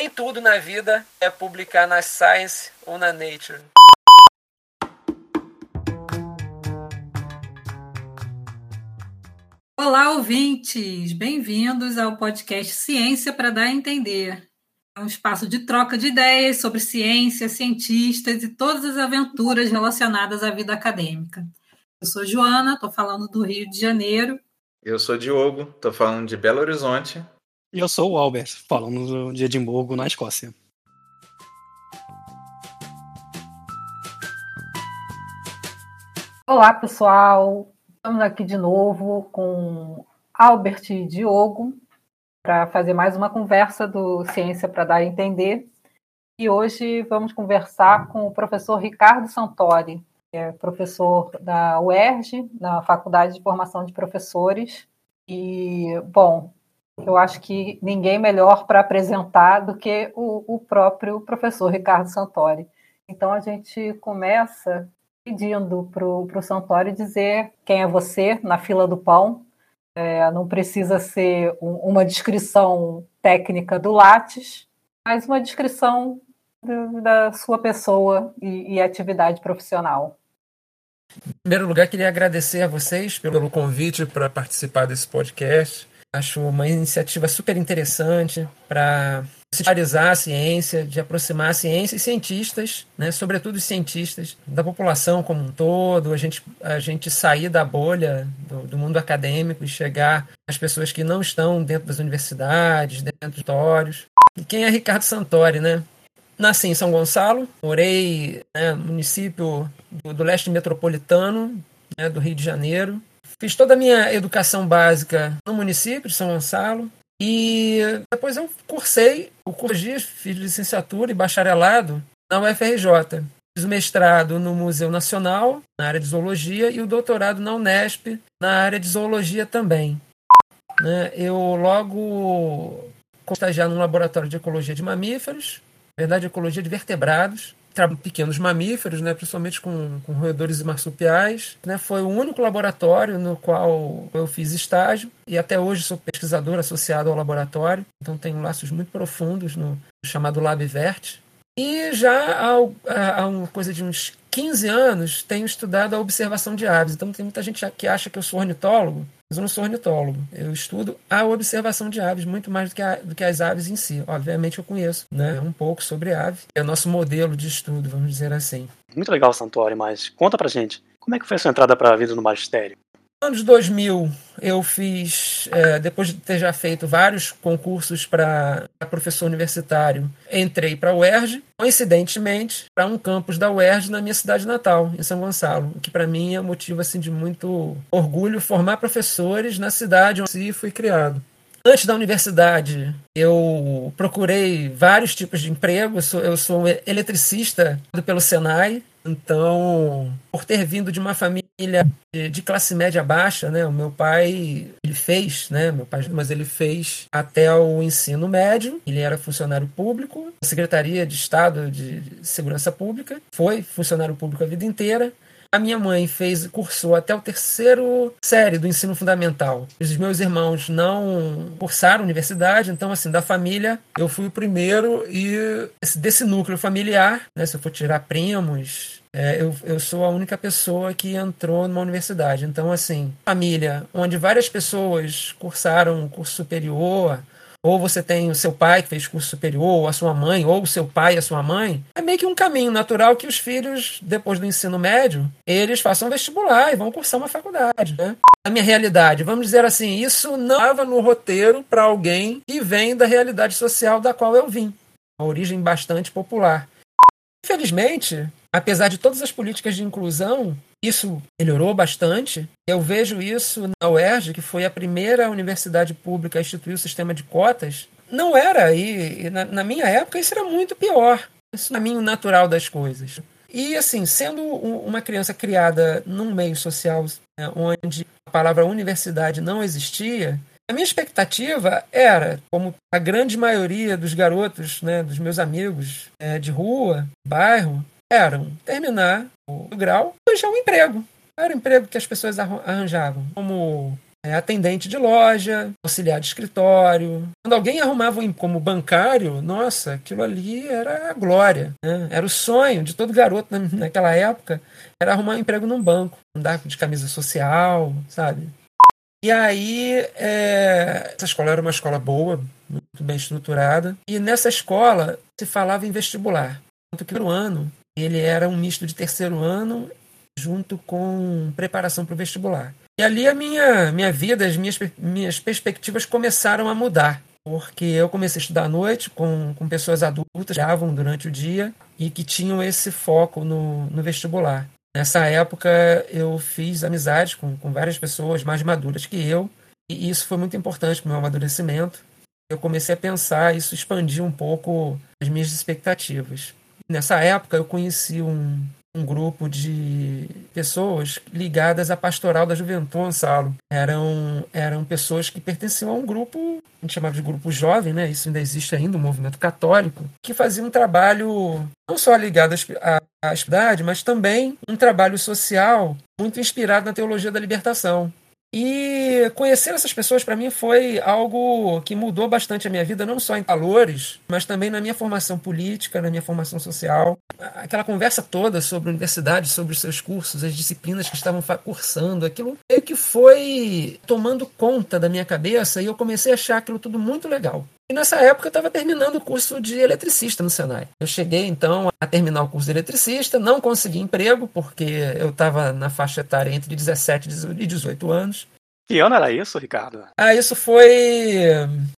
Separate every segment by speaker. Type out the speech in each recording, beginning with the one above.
Speaker 1: Nem tudo na vida é publicar na Science ou na Nature.
Speaker 2: Olá, ouvintes! Bem-vindos ao podcast Ciência para Dar a Entender. É um espaço de troca de ideias sobre ciência, cientistas e todas as aventuras relacionadas à vida acadêmica. Eu sou Joana, estou falando do Rio de Janeiro.
Speaker 3: Eu sou Diogo, estou falando de Belo Horizonte.
Speaker 4: E eu sou o Albert, falando de Edimburgo, na Escócia.
Speaker 5: Olá, pessoal! Estamos aqui de novo com Albert e Diogo para fazer mais uma conversa do Ciência para Dar a Entender. E hoje vamos conversar com o professor Ricardo Santori, que é professor da UERJ, na Faculdade de Formação de Professores. E, bom, eu acho que ninguém melhor para apresentar do que o, o próprio professor Ricardo Santori. Então a gente começa pedindo para o Santori dizer quem é você na fila do pão. É, não precisa ser um, uma descrição técnica do Lattes, mas uma descrição do, da sua pessoa e, e atividade profissional.
Speaker 1: Em primeiro lugar, queria agradecer a vocês pelo convite para participar desse podcast. Acho uma iniciativa super interessante para popularizar a ciência, de aproximar a ciência e cientistas, né, sobretudo os cientistas, da população como um todo, a gente, a gente sair da bolha do, do mundo acadêmico e chegar às pessoas que não estão dentro das universidades, dentro dos auditórios. E quem é Ricardo Santori, né? Nasci em São Gonçalo, morei né, no município do, do leste metropolitano, né, do Rio de Janeiro, Fiz toda a minha educação básica no município de São Gonçalo. E depois eu cursei o curso de fiz licenciatura e bacharelado na UFRJ. Fiz o mestrado no Museu Nacional, na área de zoologia, e o doutorado na Unesp, na área de zoologia também. Né, eu logo estagiar no laboratório de ecologia de mamíferos, na verdade, ecologia de vertebrados, pequenos mamíferos, né, principalmente com, com roedores e marsupiais. Né, foi o único laboratório no qual eu fiz estágio e até hoje sou pesquisador associado ao laboratório, então tenho laços muito profundos no chamado LabVert. E já há, há uma coisa de uns 15 anos tenho estudado a observação de aves. Então tem muita gente que acha que eu sou ornitólogo, mas eu não sou ornitólogo. Eu estudo a observação de aves muito mais do que, a, do que as aves em si. Obviamente eu conheço né, um pouco sobre ave. É o nosso modelo de estudo, vamos dizer assim.
Speaker 4: Muito legal, Santori, mas conta pra gente. Como é que foi a sua entrada para a vida no magistério?
Speaker 1: Anos 2000 eu fiz, é, depois de ter já feito vários concursos para professor universitário, entrei para a UERJ, coincidentemente, para um campus da UERJ na minha cidade natal, em São Gonçalo, o que para mim é motivo assim, de muito orgulho formar professores na cidade onde fui criado. Antes da universidade, eu procurei vários tipos de emprego. Eu sou, eu sou eletricista pelo Senai, então, por ter vindo de uma família de, classe média baixa, né? O meu pai, ele fez, né? Meu pai, mas ele fez até o ensino médio. Ele era funcionário público, Secretaria de Estado de Segurança Pública. Foi funcionário público a vida inteira. A minha mãe fez, cursou até o terceiro série do ensino fundamental. Os meus irmãos não cursaram universidade, então, assim, da família, eu fui o primeiro e desse núcleo familiar, né, se eu for tirar primos, é, eu, eu sou a única pessoa que entrou numa universidade. Então, assim, família onde várias pessoas cursaram curso superior, ou você tem o seu pai que fez curso superior, ou a sua mãe, ou o seu pai e a sua mãe, é meio que um caminho natural que os filhos, depois do ensino médio, eles façam vestibular e vão cursar uma faculdade. Né? A minha realidade, vamos dizer assim, isso não estava no roteiro para alguém que vem da realidade social da qual eu vim. Uma origem bastante popular. Infelizmente, apesar de todas as políticas de inclusão, isso melhorou bastante. Eu vejo isso na UERJ, que foi a primeira universidade pública a instituir o sistema de cotas. Não era, e na, na minha época isso era muito pior. Isso é o caminho natural das coisas. E assim, sendo uma criança criada num meio social né, onde a palavra universidade não existia, a minha expectativa era, como a grande maioria dos garotos, né, dos meus amigos é, de rua, bairro, eram terminar o grau e arranjar um emprego. Era o emprego que as pessoas arranjavam, como é, atendente de loja, auxiliar de escritório. Quando alguém arrumava um como bancário, nossa, aquilo ali era a glória. Né? Era o sonho de todo garoto naquela época, era arrumar um emprego num banco, andar de camisa social, sabe? E aí, é, essa escola era uma escola boa, muito bem estruturada, e nessa escola se falava em vestibular. Tanto que no ano ele era um misto de terceiro ano junto com preparação para o vestibular. E ali a minha, minha vida, as minhas, minhas perspectivas começaram a mudar. Porque eu comecei a estudar à noite com, com pessoas adultas que estudavam durante o dia e que tinham esse foco no, no vestibular. Nessa época eu fiz amizades com, com várias pessoas mais maduras que eu, e isso foi muito importante para o meu amadurecimento. Eu comecei a pensar, isso expandiu um pouco as minhas expectativas. Nessa época eu conheci um, um grupo de pessoas ligadas à pastoral da Juventude Gonçalo. Eram, eram pessoas que pertenciam a um grupo, a gente chamava de grupo jovem, né? isso ainda existe ainda, um movimento católico, que fazia um trabalho não só ligado à, à cidade, mas também um trabalho social muito inspirado na teologia da libertação. E conhecer essas pessoas para mim foi algo que mudou bastante a minha vida, não só em valores, mas também na minha formação política, na minha formação social. Aquela conversa toda sobre a universidade, sobre os seus cursos, as disciplinas que estavam cursando, aquilo meio que foi tomando conta da minha cabeça e eu comecei a achar aquilo tudo muito legal. E nessa época eu estava terminando o curso de eletricista no Senai. Eu cheguei então a terminar o curso de eletricista, não consegui emprego porque eu estava na faixa etária entre 17 e 18 anos.
Speaker 4: Que ano era isso, Ricardo?
Speaker 1: Ah, isso foi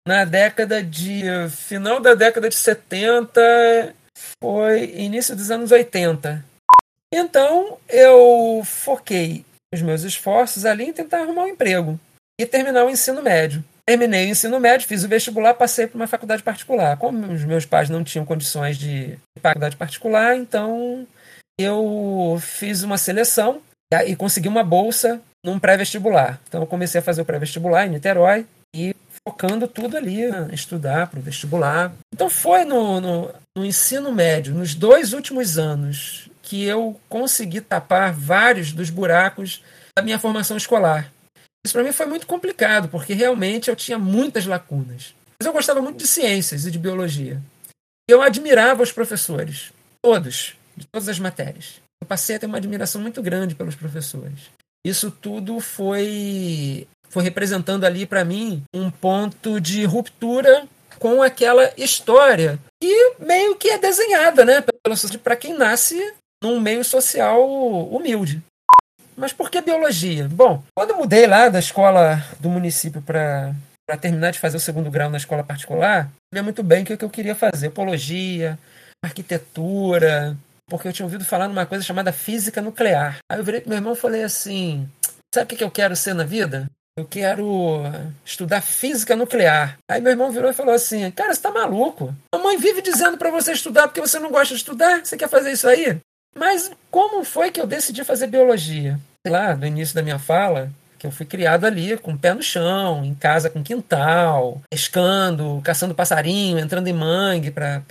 Speaker 1: na década de. final da década de 70, foi início dos anos 80. Então eu foquei os meus esforços ali em tentar arrumar um emprego e terminar o ensino médio. Terminei o ensino médio, fiz o vestibular, passei para uma faculdade particular. Como os meus pais não tinham condições de faculdade particular, então eu fiz uma seleção e consegui uma bolsa num pré-vestibular. Então eu comecei a fazer o pré-vestibular em Niterói e focando tudo ali, estudar para o vestibular. Então foi no, no, no ensino médio, nos dois últimos anos, que eu consegui tapar vários dos buracos da minha formação escolar. Isso para mim foi muito complicado, porque realmente eu tinha muitas lacunas. Mas eu gostava muito de ciências e de biologia. Eu admirava os professores, todos, de todas as matérias. Eu passei a ter uma admiração muito grande pelos professores. Isso tudo foi foi representando ali para mim um ponto de ruptura com aquela história que meio que é desenhada, né, para quem nasce num meio social humilde. Mas por que biologia? Bom, quando eu mudei lá da escola do município para terminar de fazer o segundo grau na escola particular, sabia muito bem o que eu queria fazer: ecologia, arquitetura, porque eu tinha ouvido falar numa coisa chamada física nuclear. Aí eu virei pro meu irmão e falei assim: sabe o que eu quero ser na vida? Eu quero estudar física nuclear. Aí meu irmão virou e falou assim: Cara, você tá maluco? A mãe vive dizendo para você estudar porque você não gosta de estudar. Você quer fazer isso aí? Mas como foi que eu decidi fazer biologia? Sei lá, no início da minha fala, que eu fui criado ali com o pé no chão, em casa com quintal, pescando, caçando passarinho, entrando em mangue para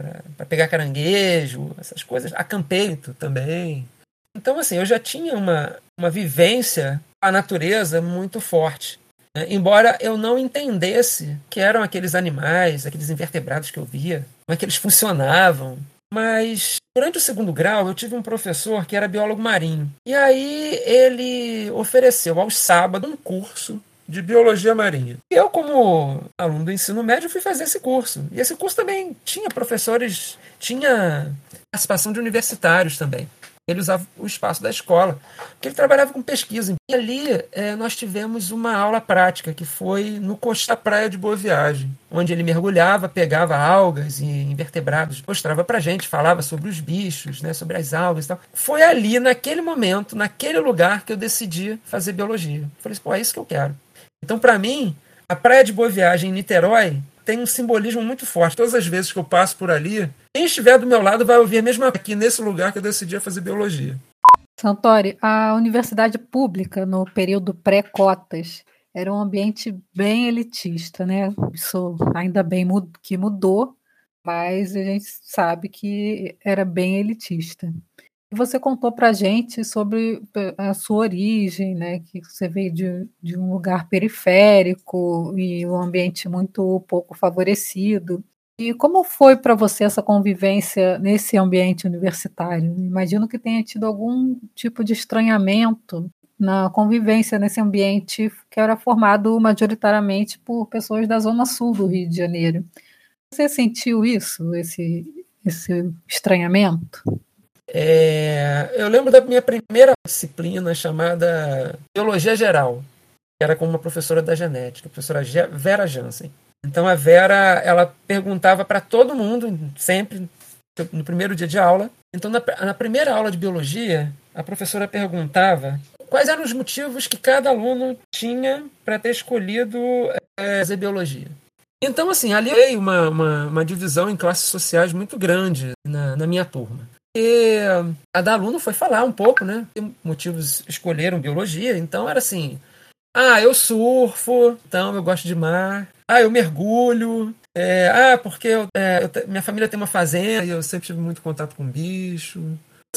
Speaker 1: pegar caranguejo, essas coisas. Acampeito também. Então, assim, eu já tinha uma, uma vivência com a natureza muito forte. Né? Embora eu não entendesse que eram aqueles animais, aqueles invertebrados que eu via, como é que eles funcionavam, mas durante o segundo grau eu tive um professor que era biólogo marinho. E aí ele ofereceu aos sábados um curso de biologia marinha. E eu, como aluno do ensino médio, fui fazer esse curso. E esse curso também tinha professores, tinha participação de universitários também ele usava o espaço da escola, porque ele trabalhava com pesquisa. E ali é, nós tivemos uma aula prática, que foi no Costa Praia de Boa Viagem, onde ele mergulhava, pegava algas e invertebrados, mostrava pra gente, falava sobre os bichos, né, sobre as algas e tal. Foi ali, naquele momento, naquele lugar, que eu decidi fazer biologia. Falei assim, pô, é isso que eu quero. Então, para mim, a Praia de Boa Viagem em Niterói tem um simbolismo muito forte. Todas as vezes que eu passo por ali, quem estiver do meu lado vai ouvir a mesma aqui nesse lugar que eu decidi fazer biologia.
Speaker 5: Santori, a universidade pública no período pré-cotas era um ambiente bem elitista, né? Isso ainda bem que mudou, mas a gente sabe que era bem elitista. Você contou para gente sobre eh, a sua origem, né? Que você veio de, de um lugar periférico e um ambiente muito pouco favorecido. E como foi para você essa convivência nesse ambiente universitário? Imagino que tenha tido algum tipo de estranhamento na convivência nesse ambiente que era formado majoritariamente por pessoas da zona sul do Rio de Janeiro. Você sentiu isso, esse, esse estranhamento?
Speaker 1: É, eu lembro da minha primeira disciplina chamada Biologia Geral, que era com uma professora da genética, a professora Vera Jansen. Então a Vera, ela perguntava para todo mundo, sempre, no primeiro dia de aula. Então na, na primeira aula de biologia, a professora perguntava quais eram os motivos que cada aluno tinha para ter escolhido é, fazer biologia. Então, assim, ali veio uma, uma, uma, divisão em classes sociais muito grande na, na minha turma. E cada aluno foi falar um pouco, né? Que motivos escolheram biologia. Então era assim: ah, eu surfo, então eu gosto de mar. Ah, eu mergulho. É, ah, porque eu, é, eu, minha família tem uma fazenda e eu sempre tive muito contato com bicho.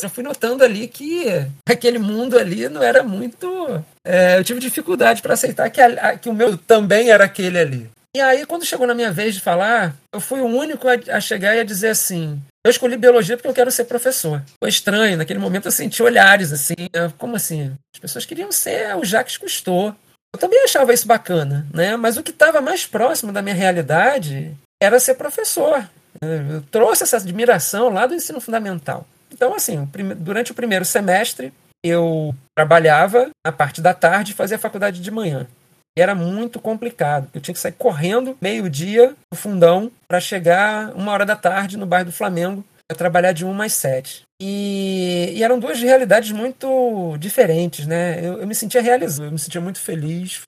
Speaker 1: Já fui notando ali que aquele mundo ali não era muito. É, eu tive dificuldade para aceitar que, a, que o meu também era aquele ali. E aí, quando chegou na minha vez de falar, eu fui o único a, a chegar e a dizer assim: eu escolhi biologia porque eu quero ser professor. Foi estranho, naquele momento eu senti olhares assim, como assim? As pessoas queriam ser o Jacques Cousteau. Eu também achava isso bacana, né? Mas o que estava mais próximo da minha realidade era ser professor. Eu trouxe essa admiração lá do ensino fundamental. Então, assim, durante o primeiro semestre, eu trabalhava na parte da tarde e fazia faculdade de manhã. Era muito complicado. Eu tinha que sair correndo meio-dia no fundão para chegar uma hora da tarde no bairro do Flamengo para trabalhar de 1 às 7. E, e, eram duas realidades muito diferentes, né? Eu, eu me sentia realizado, eu me sentia muito feliz.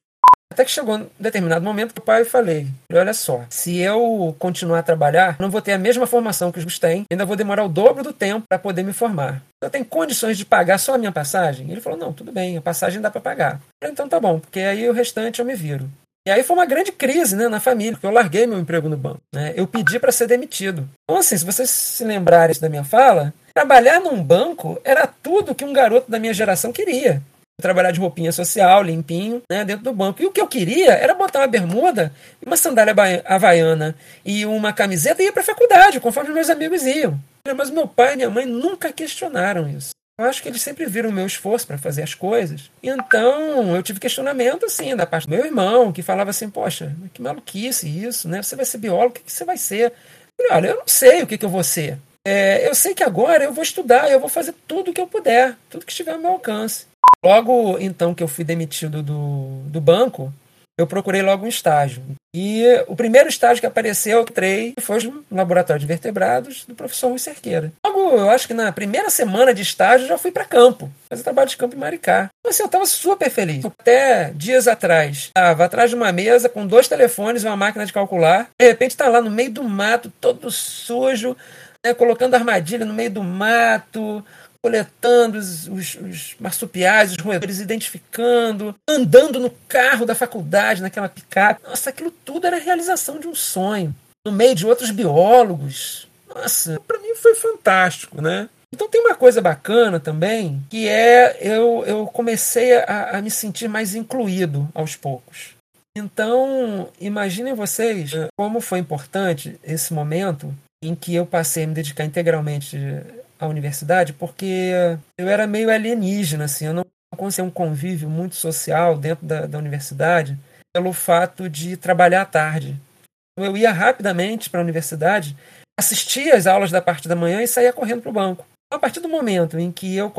Speaker 1: Até que chegou um determinado momento que o pai falei: olha só, se eu continuar a trabalhar, não vou ter a mesma formação que os têm, ainda vou demorar o dobro do tempo para poder me formar. Eu tenho condições de pagar só a minha passagem? Ele falou: não, tudo bem, a passagem dá para pagar. Falei, então tá bom, porque aí o restante eu me viro. E aí foi uma grande crise né, na família, porque eu larguei meu emprego no banco. Né? Eu pedi para ser demitido. Então, assim, se vocês se lembrarem da minha fala, trabalhar num banco era tudo que um garoto da minha geração queria trabalhar de roupinha social, limpinho, né, dentro do banco. E o que eu queria era botar uma bermuda, uma sandália havaiana e uma camiseta e ir para a faculdade, conforme meus amigos iam. Mas meu pai e minha mãe nunca questionaram isso. Eu acho que eles sempre viram o meu esforço para fazer as coisas. Então, eu tive questionamento, assim, da parte do meu irmão, que falava assim, poxa, que maluquice isso, né? Você vai ser biólogo, o que, você vai ser? Eu falei, olha, eu não sei o que, que eu vou ser. É, eu sei que agora eu vou estudar, eu vou fazer tudo o que eu puder, tudo que estiver ao meu alcance. Logo então que eu fui demitido do, do banco, eu procurei logo um estágio. E o primeiro estágio que apareceu, eu entrei, foi no laboratório de vertebrados do professor Rui Cerqueira. Logo, eu acho que na primeira semana de estágio, eu já fui para campo, fazer trabalho de campo em Maricá. Então, assim, eu estava super feliz. Até dias atrás, estava atrás de uma mesa com dois telefones e uma máquina de calcular. De repente, está lá no meio do mato, todo sujo, né, colocando armadilha no meio do mato, coletando os, os, os, marsupiais, os roedores, identificando, andando no carro da faculdade, naquela picape. Nossa, aquilo tudo era a realização de um sonho. No meio de outros biólogos. Nossa, para mim foi fantástico, né? Então tem uma coisa bacana também, que é eu, eu comecei a, a me sentir mais incluído aos poucos. Então, imaginem vocês como foi importante esse momento em que eu passei a me dedicar integralmente à universidade, porque eu era meio alienígena, assim, eu não conseguia um convívio muito social dentro da, da universidade pelo fato de trabalhar à tarde. Eu ia rapidamente para a universidade, assistia às aulas da parte da manhã e saía correndo para o banco. A partir do momento em que eu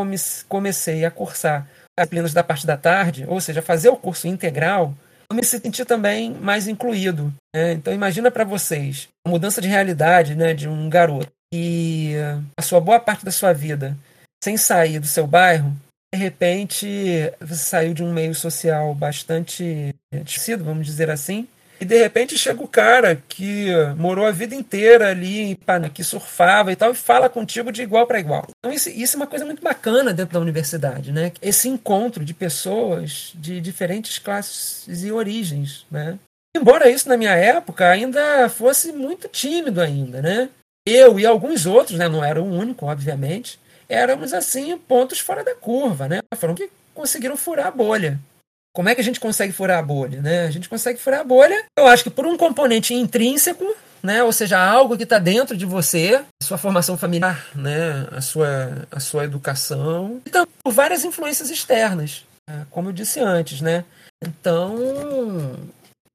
Speaker 1: comecei a cursar as disciplinas da parte da tarde, ou seja, fazer o curso integral, eu me senti também mais incluído. Né? Então imagina para vocês a mudança de realidade né, de um garoto que passou boa parte da sua vida sem sair do seu bairro, de repente você saiu de um meio social bastante desconhecido, vamos dizer assim, e de repente chega o cara que morou a vida inteira ali, que surfava e tal, e fala contigo de igual para igual. Então, isso, isso, é uma coisa muito bacana dentro da universidade, né? Esse encontro de pessoas de diferentes classes e origens, né? Embora isso na minha época ainda fosse muito tímido ainda, né? Eu e alguns outros, né? Não era o único, obviamente. éramos assim pontos fora da curva, né? Foram que conseguiram furar a bolha. Como é que a gente consegue furar a bolha? Né? A gente consegue furar a bolha, eu acho que por um componente intrínseco, né? ou seja, algo que está dentro de você, sua formação familiar, né? a, sua, a sua educação, então por várias influências externas, né? como eu disse antes. Né? Então,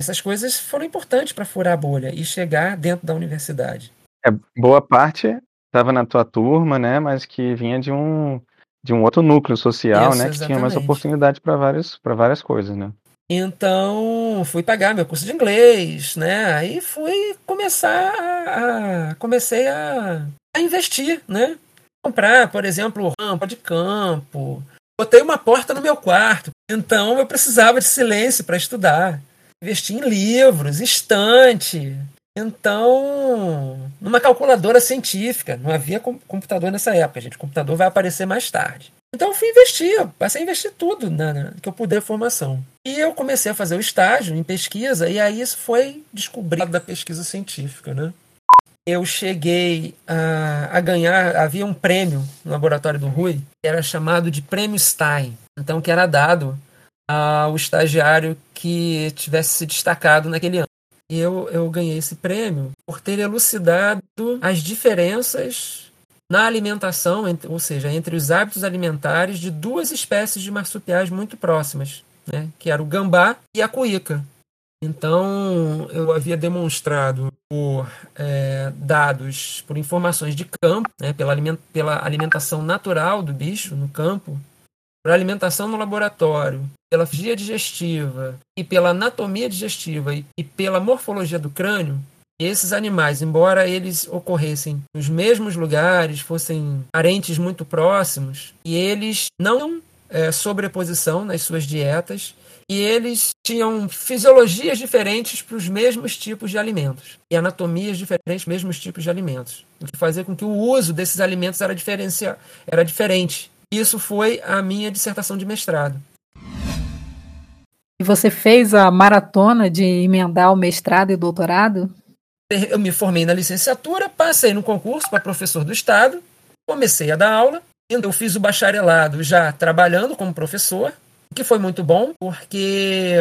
Speaker 1: essas coisas foram importantes para furar a bolha e chegar dentro da universidade.
Speaker 6: É, boa parte estava na tua turma, né? mas que vinha de um de um outro núcleo social, Isso, né, que tinha mais oportunidade para várias, para várias coisas, né?
Speaker 1: Então, fui pagar meu curso de inglês, né? Aí fui começar a comecei a, a investir, né? Comprar, por exemplo, rampa de campo. Botei uma porta no meu quarto. Então, eu precisava de silêncio para estudar. Investi em livros, estante, então, numa calculadora científica, não havia computador nessa época, gente. O computador vai aparecer mais tarde. Então eu fui investir, passei a investir tudo na, na, que eu puder formação. E eu comecei a fazer o estágio em pesquisa, e aí isso foi descobrido da pesquisa científica, né? Eu cheguei a, a ganhar, havia um prêmio no laboratório do Rui, que era chamado de Prêmio Stein, então que era dado ao estagiário que tivesse se destacado naquele ano. E eu, eu ganhei esse prêmio por ter elucidado as diferenças na alimentação, ou seja, entre os hábitos alimentares de duas espécies de marsupiais muito próximas, né, que era o gambá e a cuíca. Então, eu havia demonstrado por é, dados, por informações de campo, né, pela, aliment pela alimentação natural do bicho no campo, por alimentação no laboratório, pela fisiologia digestiva e pela anatomia digestiva e, e pela morfologia do crânio, esses animais, embora eles ocorressem nos mesmos lugares, fossem parentes muito próximos, e eles não é, sobreposição nas suas dietas, e eles tinham fisiologias diferentes para os mesmos tipos de alimentos e anatomias diferentes para os mesmos tipos de alimentos, o que fazia com que o uso desses alimentos era, diferencia, era diferente isso foi a minha dissertação de mestrado.
Speaker 5: E você fez a maratona de emendar o mestrado e o doutorado?
Speaker 1: Eu me formei na licenciatura, passei no concurso para professor do Estado, comecei a dar aula. Eu fiz o bacharelado já trabalhando como professor, o que foi muito bom, porque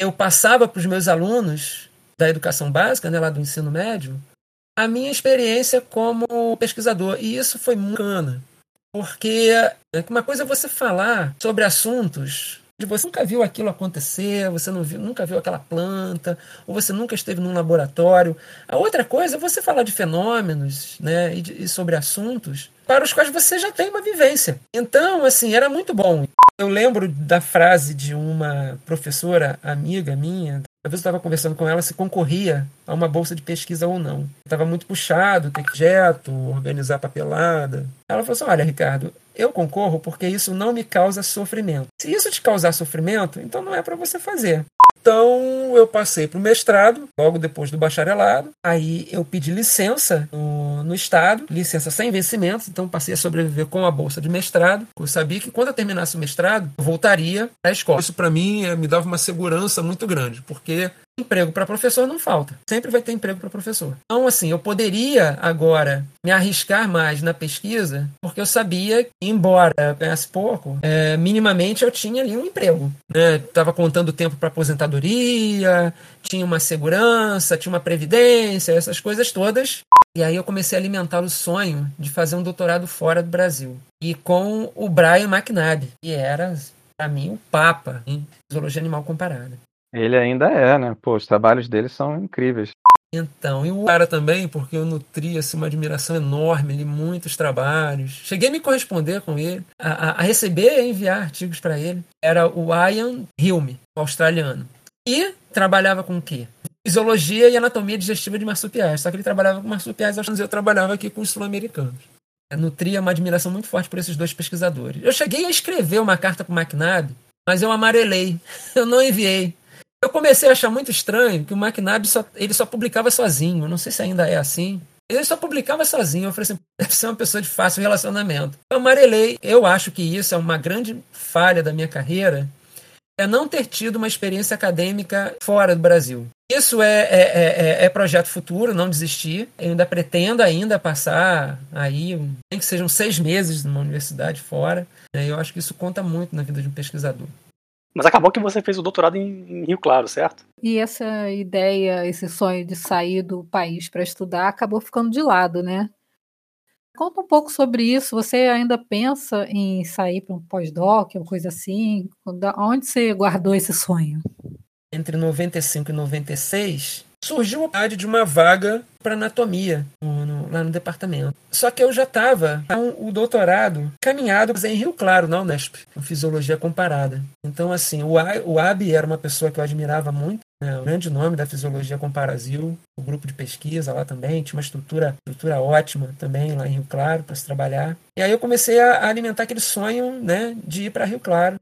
Speaker 1: eu passava para os meus alunos da educação básica, né, lá do ensino médio, a minha experiência como pesquisador. E isso foi muito bacana. Porque é uma coisa é você falar sobre assuntos de você nunca viu aquilo acontecer, você não viu, nunca viu aquela planta, ou você nunca esteve num laboratório. A outra coisa é você falar de fenômenos, né, e, de, e sobre assuntos para os quais você já tem uma vivência. Então, assim, era muito bom. Eu lembro da frase de uma professora amiga minha, Talvez eu estava conversando com ela se concorria a uma bolsa de pesquisa ou não. Estava muito puxado, ter que jeto, organizar papelada. Ela falou assim: Olha, Ricardo, eu concorro porque isso não me causa sofrimento. Se isso te causar sofrimento, então não é para você fazer. Então eu passei para o mestrado, logo depois do bacharelado. Aí eu pedi licença no, no Estado, licença sem vencimento, então passei a sobreviver com a bolsa de mestrado. Eu sabia que quando eu terminasse o mestrado, eu voltaria à escola. Isso para mim eh, me dava uma segurança muito grande, porque emprego para professor não falta. Sempre vai ter emprego para professor. Então, assim, eu poderia agora me arriscar mais na pesquisa, porque eu sabia que, embora eu ganhasse pouco, é, minimamente eu tinha ali um emprego. Estava né? contando tempo para aposentadoria, tinha uma segurança, tinha uma previdência, essas coisas todas. E aí eu comecei a alimentar o sonho de fazer um doutorado fora do Brasil. E com o Brian McNabb, que era, para mim, o papa em zoologia animal comparada.
Speaker 6: Ele ainda é, né? Pô, os trabalhos dele são incríveis.
Speaker 1: Então, e o cara também, porque eu nutria assim, uma admiração enorme, li muitos trabalhos. Cheguei a me corresponder com ele, a, a, receber e enviar artigos para ele. Era o Ian Hilme, australiano. E trabalhava com o quê? Fisiologia e anatomia digestiva de marsupiais. Só que ele trabalhava com marsupiais e eu trabalhava aqui com os sul-americanos. Nutria uma admiração muito forte por esses dois pesquisadores. Eu cheguei a escrever uma carta para o McNabb, mas eu amarelei. Eu não enviei. Eu comecei a achar muito estranho que o McNabb só, ele só publicava sozinho. Não sei se ainda é assim. Ele só publicava sozinho. Eu falei assim, deve ser uma pessoa de fácil relacionamento. Eu amarelei. Eu acho que isso é uma grande falha da minha carreira. É não ter tido uma experiência acadêmica fora do Brasil. Isso é, é, é, é, projeto futuro, não desistir. Eu ainda pretendo ainda passar aí, nem que sejam seis meses numa universidade fora. Né? Eu acho que isso conta muito na vida de um pesquisador.
Speaker 4: Mas acabou que você fez o doutorado em, Rio Claro, certo?
Speaker 5: E essa ideia, esse sonho de sair do país para estudar acabou ficando de lado, né? Conta um pouco sobre isso. Você ainda pensa em sair para um pós-doc ou coisa assim? Onde você guardou esse sonho?
Speaker 1: Entre 95 e 96, surgiu a oportunidade de uma vaga para anatomia no, no, lá no departamento. Só que eu já estava com o doutorado caminhado em Rio Claro, na Unesp, em fisiologia comparada. Então, assim, o, o Abi era uma pessoa que eu admirava muito, né, o grande nome da fisiologia comparasil, o grupo de pesquisa lá também, tinha uma estrutura, estrutura ótima também lá em Rio Claro para se trabalhar. E aí eu comecei a alimentar aquele sonho né, de ir para Rio Claro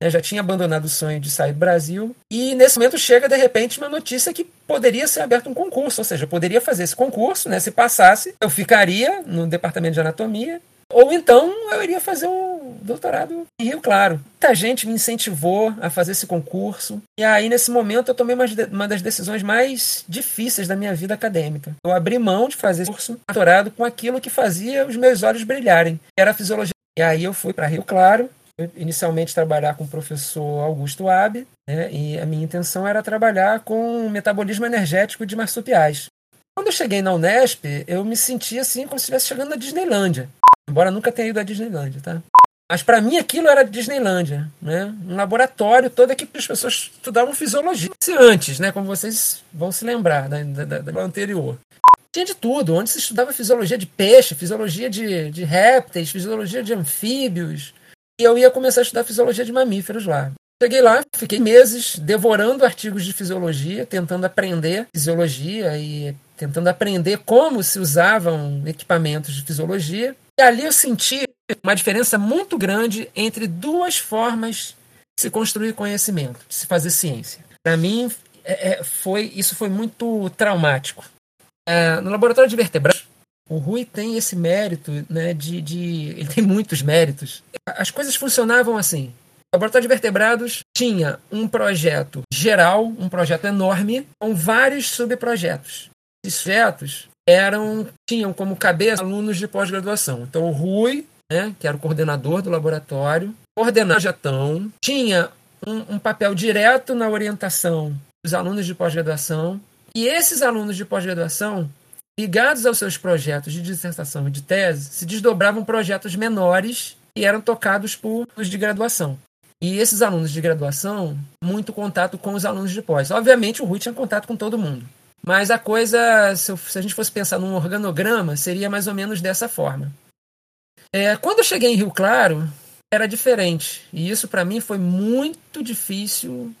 Speaker 1: eu já tinha abandonado o sonho de sair do Brasil. E nesse momento chega, de repente, uma notícia que poderia ser aberto um concurso. Ou seja, eu poderia fazer esse concurso, né? Se passasse, eu ficaria no departamento de anatomia. Ou então eu iria fazer o doutorado em Rio Claro. Muita gente me incentivou a fazer esse concurso. E aí, nesse momento, eu tomei uma das decisões mais difíceis da minha vida acadêmica. Eu abri mão de fazer esse curso doutorado com aquilo que fazia os meus olhos brilharem, que era a fisiologia. E aí eu fui para Rio Claro, inicialmente trabalhar com o professor Augusto Abe, né, e a minha intenção era trabalhar com o metabolismo energético de marsupiais. Quando eu cheguei na Unesp, eu me senti assim como se estivesse chegando na Disneylândia, embora nunca tenha ido à Disneylândia, tá? Mas para mim aquilo era Disneylândia, né? Um laboratório todo que as pessoas estudavam fisiologia. Antes, né? Como vocês vão se lembrar da, da, da anterior. Tinha de tudo, onde se estudava fisiologia de peixe, fisiologia de, de répteis, fisiologia de anfíbios, e eu ia começar a estudar fisiologia de mamíferos lá. Cheguei lá, fiquei meses devorando artigos de fisiologia, tentando aprender fisiologia e tentando aprender como se usavam equipamentos de fisiologia. E ali eu senti uma diferença muito grande entre duas formas de se construir conhecimento, de se fazer ciência. Para mim, é, é, foi isso foi muito traumático. É, no laboratório de vertebrados, o Rui tem esse mérito, né, de, de, ele tem muitos méritos. As coisas funcionavam assim. O Laboratório de Vertebrados tinha um projeto geral, um projeto enorme, com vários subprojetos. Esses projetos eram, tinham como cabeça alunos de pós-graduação. Então, o Rui, né, que era o coordenador do laboratório, coordenava o projetão, tinha um, um papel direto na orientação dos alunos de pós-graduação, e esses alunos de pós-graduação ligados aos seus projetos de dissertação e de tese, se desdobravam projetos menores e eram tocados por os de graduação. E esses alunos de graduação, muito contato com os alunos de pós. Obviamente, o Rui tinha contato com todo mundo. Mas a coisa, se, a gente fosse pensar num organograma, seria mais ou menos dessa forma. É, quando eu cheguei em Rio Claro, era diferente. E isso, para mim, foi muito difícil.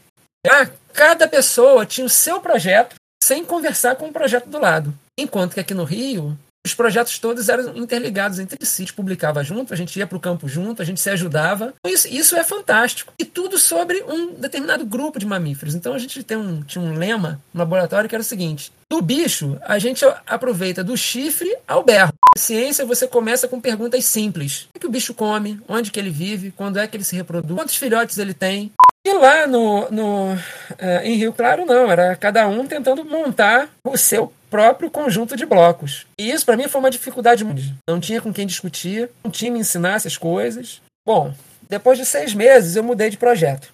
Speaker 1: Ah, cada pessoa tinha o seu projeto sem conversar com o projeto do lado. Enquanto que aqui no Rio, os projetos todos eram interligados entre si. A gente publicava junto, a gente ia para o campo junto, a gente se ajudava. Isso, isso é fantástico. E tudo sobre um determinado grupo de mamíferos. Então a gente tem um, tinha um lema no laboratório que era o seguinte: do bicho, a gente aproveita do chifre ao berro. Na ciência, você começa com perguntas simples: o que o bicho come? Onde que ele vive? Quando é que ele se reproduz? Quantos filhotes ele tem? E lá no, no, é, em Rio Claro, não, era cada um tentando montar o seu próprio conjunto de blocos. E isso para mim foi uma dificuldade muito. Não tinha com quem discutir, não tinha me ensinar essas coisas. Bom, depois de seis meses eu mudei de projeto.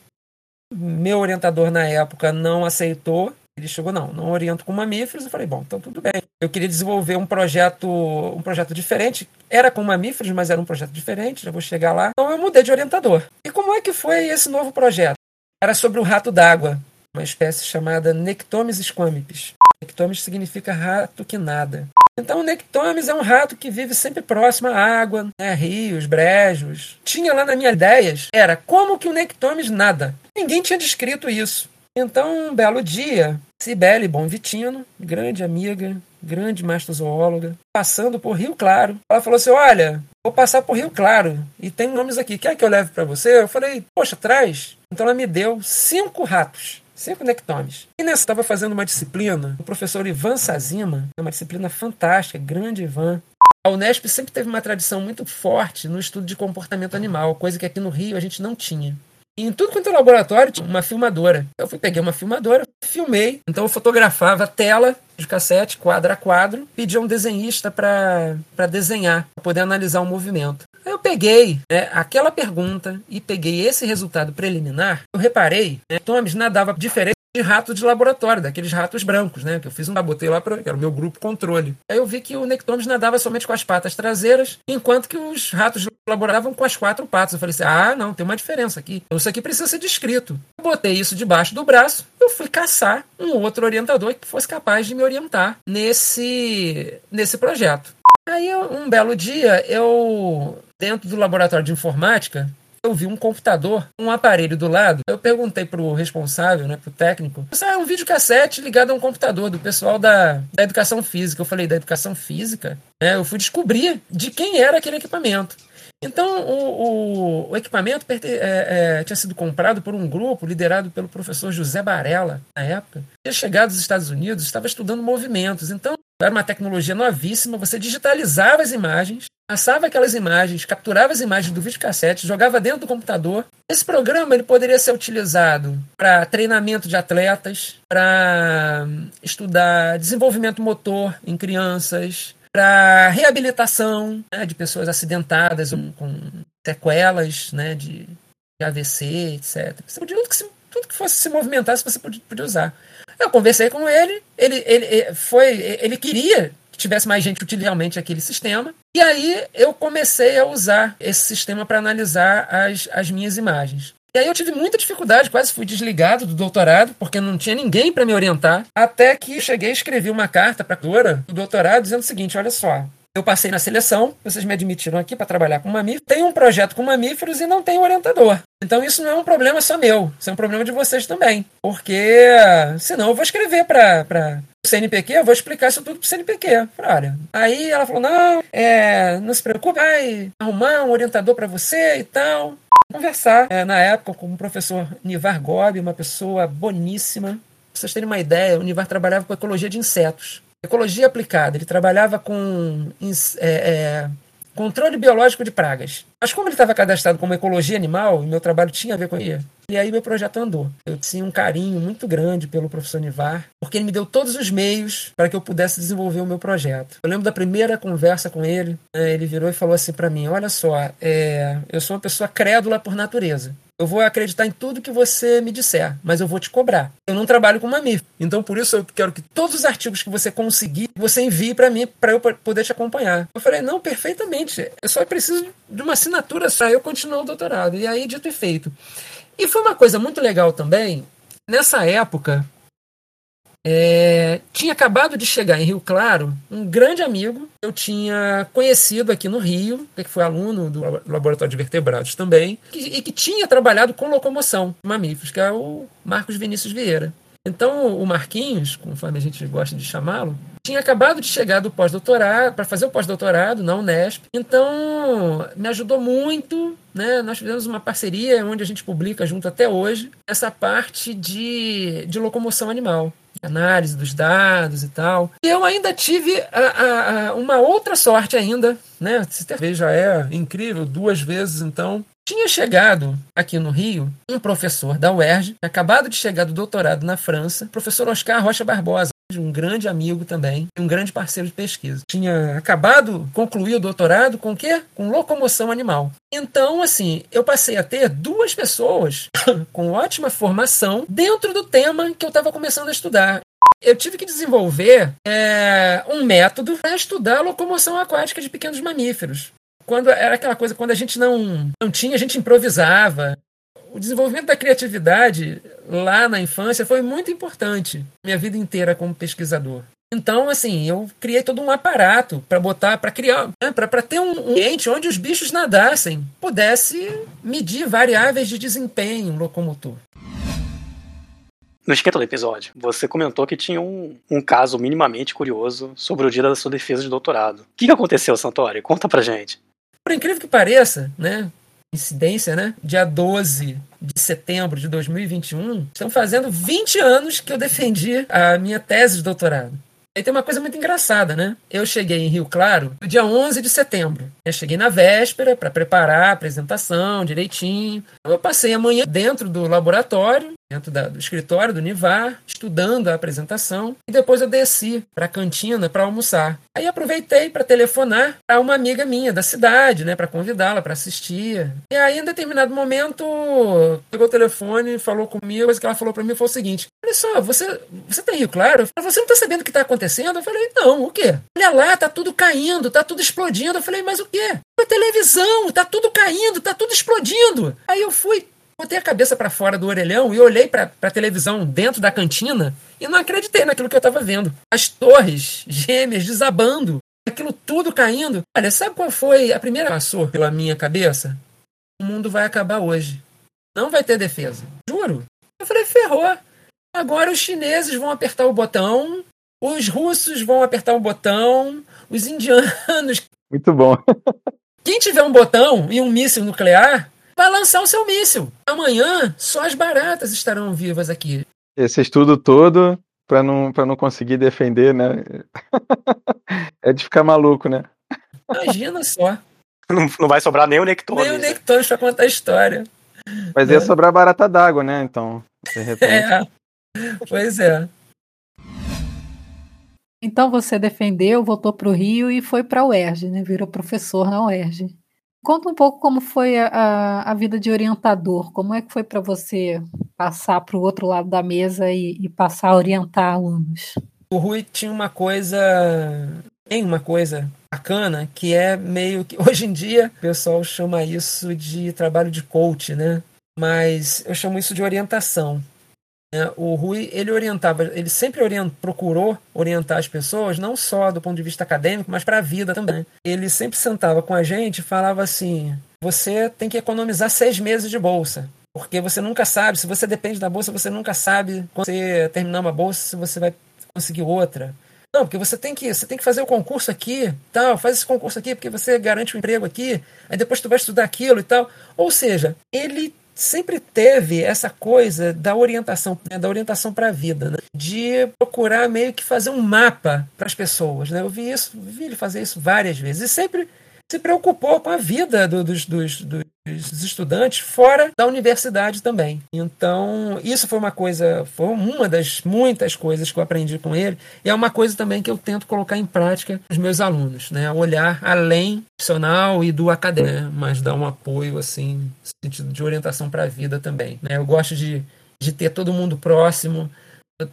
Speaker 1: Meu orientador na época não aceitou. Ele chegou, não, não oriento com mamíferos. Eu falei, bom, então tudo bem. Eu queria desenvolver um projeto, um projeto diferente. Era com mamíferos, mas era um projeto diferente. Já vou chegar lá. Então eu mudei de orientador. E como é que foi esse novo projeto? Era sobre o rato d'água, uma espécie chamada Nectomes squamipes. Nectomes significa rato que nada. Então, o Nectomes é um rato que vive sempre próximo à água, né, rios, brejos. Tinha lá nas minhas ideias, era como que o Nectomes nada. Ninguém tinha descrito isso. Então, um belo dia, Cibele Bonvitino, grande amiga, grande mastozoóloga, passando por Rio Claro, ela falou assim: Olha, vou passar por Rio Claro e tem nomes aqui, quer que eu leve para você? Eu falei: Poxa, traz. Então ela me deu cinco ratos cinco nectomes. E nessa estava fazendo uma disciplina, o professor Ivan Sazima, uma disciplina fantástica, grande Ivan. A Unesp sempre teve uma tradição muito forte no estudo de comportamento animal, coisa que aqui no Rio a gente não tinha. Em tudo quanto é laboratório tinha uma filmadora. Eu fui, peguei uma filmadora, filmei. Então eu fotografava a tela de cassete, quadro a quadro, pedia um desenhista para desenhar, para poder analisar o movimento. Aí eu peguei né, aquela pergunta e peguei esse resultado preliminar. Eu reparei, né, Thomas nadava diferente de rato de laboratório, daqueles ratos brancos, né? Que eu fiz um botei lá para era o meu grupo controle. Aí eu vi que o Nectomes nadava somente com as patas traseiras, enquanto que os ratos laboratório com as quatro patas. Eu falei assim: ah, não, tem uma diferença aqui. Então isso aqui precisa ser descrito. Eu botei isso debaixo do braço, eu fui caçar um outro orientador que fosse capaz de me orientar nesse, nesse projeto. Aí, um belo dia, eu, dentro do laboratório de informática, eu vi um computador, um aparelho do lado. Eu perguntei pro responsável, né, pro técnico, isso é um videocassete ligado a um computador do pessoal da, da educação física. Eu falei, da educação física? É, eu fui descobrir de quem era aquele equipamento. Então, o, o, o equipamento é, é, tinha sido comprado por um grupo liderado pelo professor José Barella, na época. Tinha chegado dos Estados Unidos, estava estudando movimentos. Então, era uma tecnologia novíssima, você digitalizava as imagens, passava aquelas imagens, capturava as imagens do videocassete, jogava dentro do computador. Esse programa ele poderia ser utilizado para treinamento de atletas, para estudar desenvolvimento motor em crianças, para reabilitação né, de pessoas acidentadas com, com sequelas né, de, de, AVC, etc. Você podia, tudo, que se, tudo que fosse se movimentar, você podia, podia usar. Eu conversei com ele, ele, ele, foi, ele queria que tivesse mais gente utilizando realmente aquele sistema, e aí eu comecei a usar esse sistema para analisar as, as minhas imagens. E aí eu tive muita dificuldade, quase fui desligado do doutorado, porque não tinha ninguém para me orientar, até que cheguei e escrevi uma carta para a doutora do doutorado dizendo o seguinte, olha só, eu passei na seleção, vocês me admitiram aqui para trabalhar com mamíferos, tenho um projeto com mamíferos e não tenho orientador. Então isso não é um problema só meu, isso é um problema de vocês também. Porque senão eu vou escrever para o CNPq, eu vou explicar isso tudo para o CNPq. Falei. Aí ela falou: não, é, não se preocupe, vai arrumar um orientador para você e tal conversar é, na época com o professor Nivar Gobi, uma pessoa boníssima. Pra vocês terem uma ideia, o Nivar trabalhava com ecologia de insetos. Ecologia aplicada, ele trabalhava com é, é, controle biológico de pragas. Mas como ele estava cadastrado como ecologia animal, e meu trabalho tinha a ver com ele, e aí meu projeto andou. Eu tinha um carinho muito grande pelo professor Nivar, porque ele me deu todos os meios para que eu pudesse desenvolver o meu projeto. Eu lembro da primeira conversa com ele, né, ele virou e falou assim para mim: Olha só, é, eu sou uma pessoa crédula por natureza. Eu vou acreditar em tudo que você me disser, mas eu vou te cobrar. Eu não trabalho com mamífero. Então, por isso, eu quero que todos os artigos que você conseguir, você envie para mim, para eu poder te acompanhar. Eu falei, não, perfeitamente. Eu só preciso de uma assinatura só. Eu continuo o doutorado. E aí, dito e feito. E foi uma coisa muito legal também. Nessa época, é, tinha acabado de chegar em Rio Claro um grande amigo eu tinha conhecido aqui no Rio, que foi aluno do Laboratório de Vertebrados também, que, e que tinha trabalhado com locomoção mamíferos, que é o Marcos Vinícius Vieira. Então, o Marquinhos, conforme a gente gosta de chamá-lo, tinha acabado de chegar do pós-doutorado, para fazer o pós-doutorado na Unesp. Então, me ajudou muito. Né? Nós fizemos uma parceria onde a gente publica junto até hoje essa parte de, de locomoção animal análise dos dados e tal. E eu ainda tive a, a, a uma outra sorte ainda, né? Talvez já é incrível, duas vezes então. Tinha chegado aqui no Rio um professor da UERJ, acabado de chegar do doutorado na França, professor Oscar Rocha Barbosa, um grande amigo também, um grande parceiro de pesquisa. Tinha acabado, concluir o doutorado com o quê? Com locomoção animal. Então, assim, eu passei a ter duas pessoas com ótima formação dentro do tema que eu estava começando a estudar. Eu tive que desenvolver é, um método para estudar a locomoção aquática de pequenos mamíferos quando era aquela coisa, quando a gente não, não tinha, a gente improvisava. O desenvolvimento da criatividade lá na infância foi muito importante, minha vida inteira como pesquisador. Então, assim, eu criei todo um aparato para botar, para criar, né, para ter um ambiente onde os bichos nadassem, pudesse medir variáveis de desempenho locomotor.
Speaker 4: No esquenta do episódio, você comentou que tinha um, um caso minimamente curioso sobre o dia da sua defesa de doutorado. O que, aconteceu, Santori? Conta pra gente.
Speaker 1: Por incrível que pareça, né? Incidência, né? Dia 12 de setembro de 2021, estão fazendo 20 anos que eu defendi a minha tese de doutorado. Aí tem uma coisa muito engraçada, né? Eu cheguei em Rio Claro no dia 11 de setembro. Eu cheguei na véspera para preparar a apresentação direitinho. Eu passei a manhã dentro do laboratório, dentro da, do escritório do Nivar, estudando a apresentação. E depois eu desci para a cantina para almoçar. Aí aproveitei para telefonar a uma amiga minha da cidade, né, para convidá-la para assistir. E aí, em determinado momento, pegou o telefone, falou comigo, mas o que ela falou para mim foi o seguinte: Olha só, você, você tá em Rio Claro? Você não tá sabendo o que tá acontecendo? Eu falei: Não, o quê? Olha lá, tá tudo caindo, tá tudo explodindo. Eu falei: Mas o quê? A televisão, tá tudo caindo, tá tudo explodindo. Aí eu fui, botei a cabeça para fora do orelhão e olhei para a televisão dentro da cantina e não acreditei naquilo que eu estava vendo. As torres gêmeas desabando, aquilo tudo caindo. Olha, sabe qual foi a primeira que passou pela minha cabeça? O mundo vai acabar hoje. Não vai ter defesa. Juro. Eu falei, ferrou. Agora os chineses vão apertar o botão, os russos vão apertar o botão, os indianos.
Speaker 6: Muito bom.
Speaker 1: Quem tiver um botão e um míssil nuclear vai lançar o seu míssil. Amanhã, só as baratas estarão vivas aqui.
Speaker 6: Esse estudo todo para não, pra não conseguir defender, né? é de ficar maluco, né?
Speaker 1: Imagina só.
Speaker 4: Não, não vai sobrar nem o Nectone.
Speaker 1: Nem o Nectone pra contar a história.
Speaker 6: Mas ia é. sobrar barata d'água, né? Então, de repente.
Speaker 1: É. Pois é.
Speaker 5: Então você defendeu, voltou para o Rio e foi para a UERJ, né? Virou professor na UERJ. Conta um pouco como foi a, a vida de orientador. Como é que foi para você passar para o outro lado da mesa e, e, passar a orientar alunos?
Speaker 1: O Rui tinha uma coisa, tem uma coisa bacana que é meio que hoje em dia o pessoal chama isso de trabalho de coach, né? Mas eu chamo isso de orientação. É, o Rui ele orientava, ele sempre orient, procurou orientar as pessoas, não só do ponto de vista acadêmico, mas para a vida também. Ele sempre sentava com a gente e falava assim: você tem que economizar seis meses de bolsa. Porque você nunca sabe, se você depende da bolsa, você nunca sabe quando você terminar uma bolsa se você vai conseguir outra. Não, porque você tem que, você tem que fazer o concurso aqui, tal, faz esse concurso aqui porque você garante o um emprego aqui, aí depois tu vai estudar aquilo e tal. Ou seja, ele sempre teve essa coisa da orientação, né, da orientação para a vida, né, de procurar meio que fazer um mapa para as pessoas. Né? Eu vi isso, vi ele fazer isso várias vezes e sempre se preocupou com a vida do, dos, dos, dos, estudantes fora da universidade também. Então, isso foi uma coisa, foi uma das muitas coisas que eu aprendi com ele, e é uma coisa também que eu tento colocar em prática nos meus alunos, né? Olhar além profissional e do acadêmico, né? mas dar um apoio, assim, sentido de orientação para a vida também. Né? Eu gosto de, de ter todo mundo próximo,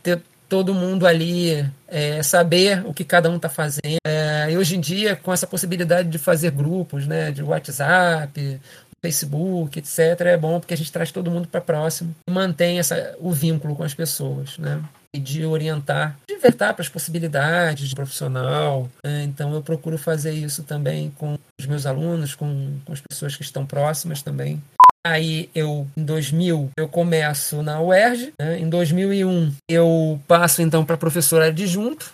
Speaker 1: ter todo mundo ali é, saber o que cada um está fazendo. É, e hoje em dia, com essa possibilidade de fazer grupos, né, de WhatsApp, Facebook, etc., é bom porque a gente traz todo mundo para próximo e mantém essa, o vínculo com as pessoas, né? E de orientar, de para as possibilidades de profissional. Né? Então, eu procuro fazer isso também com os meus alunos, com, com as pessoas que estão próximas também. Aí eu, em 2000, eu começo na UERJ. Né? Em 2001, eu passo então para professora adjunto.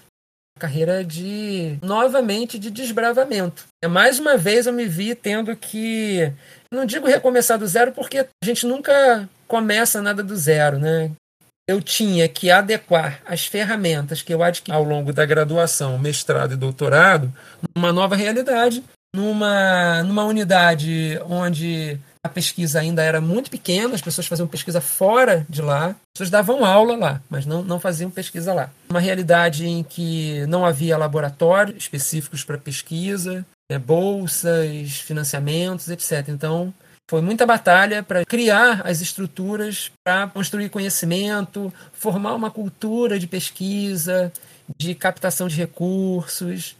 Speaker 1: Carreira de, novamente, de desbravamento. Mais uma vez eu me vi tendo que, não digo recomeçar do zero, porque a gente nunca começa nada do zero, né? Eu tinha que adequar as ferramentas que eu adquiri ao longo da graduação, mestrado e doutorado, numa nova realidade, numa, numa unidade onde a pesquisa ainda era muito pequena, as pessoas faziam pesquisa fora de lá, as pessoas davam aula lá, mas não, não faziam pesquisa lá. Uma realidade em que não havia laboratórios específicos para pesquisa, né, bolsas, financiamentos, etc. Então, foi muita batalha para criar as estruturas para construir conhecimento, formar uma cultura de pesquisa, de captação de recursos,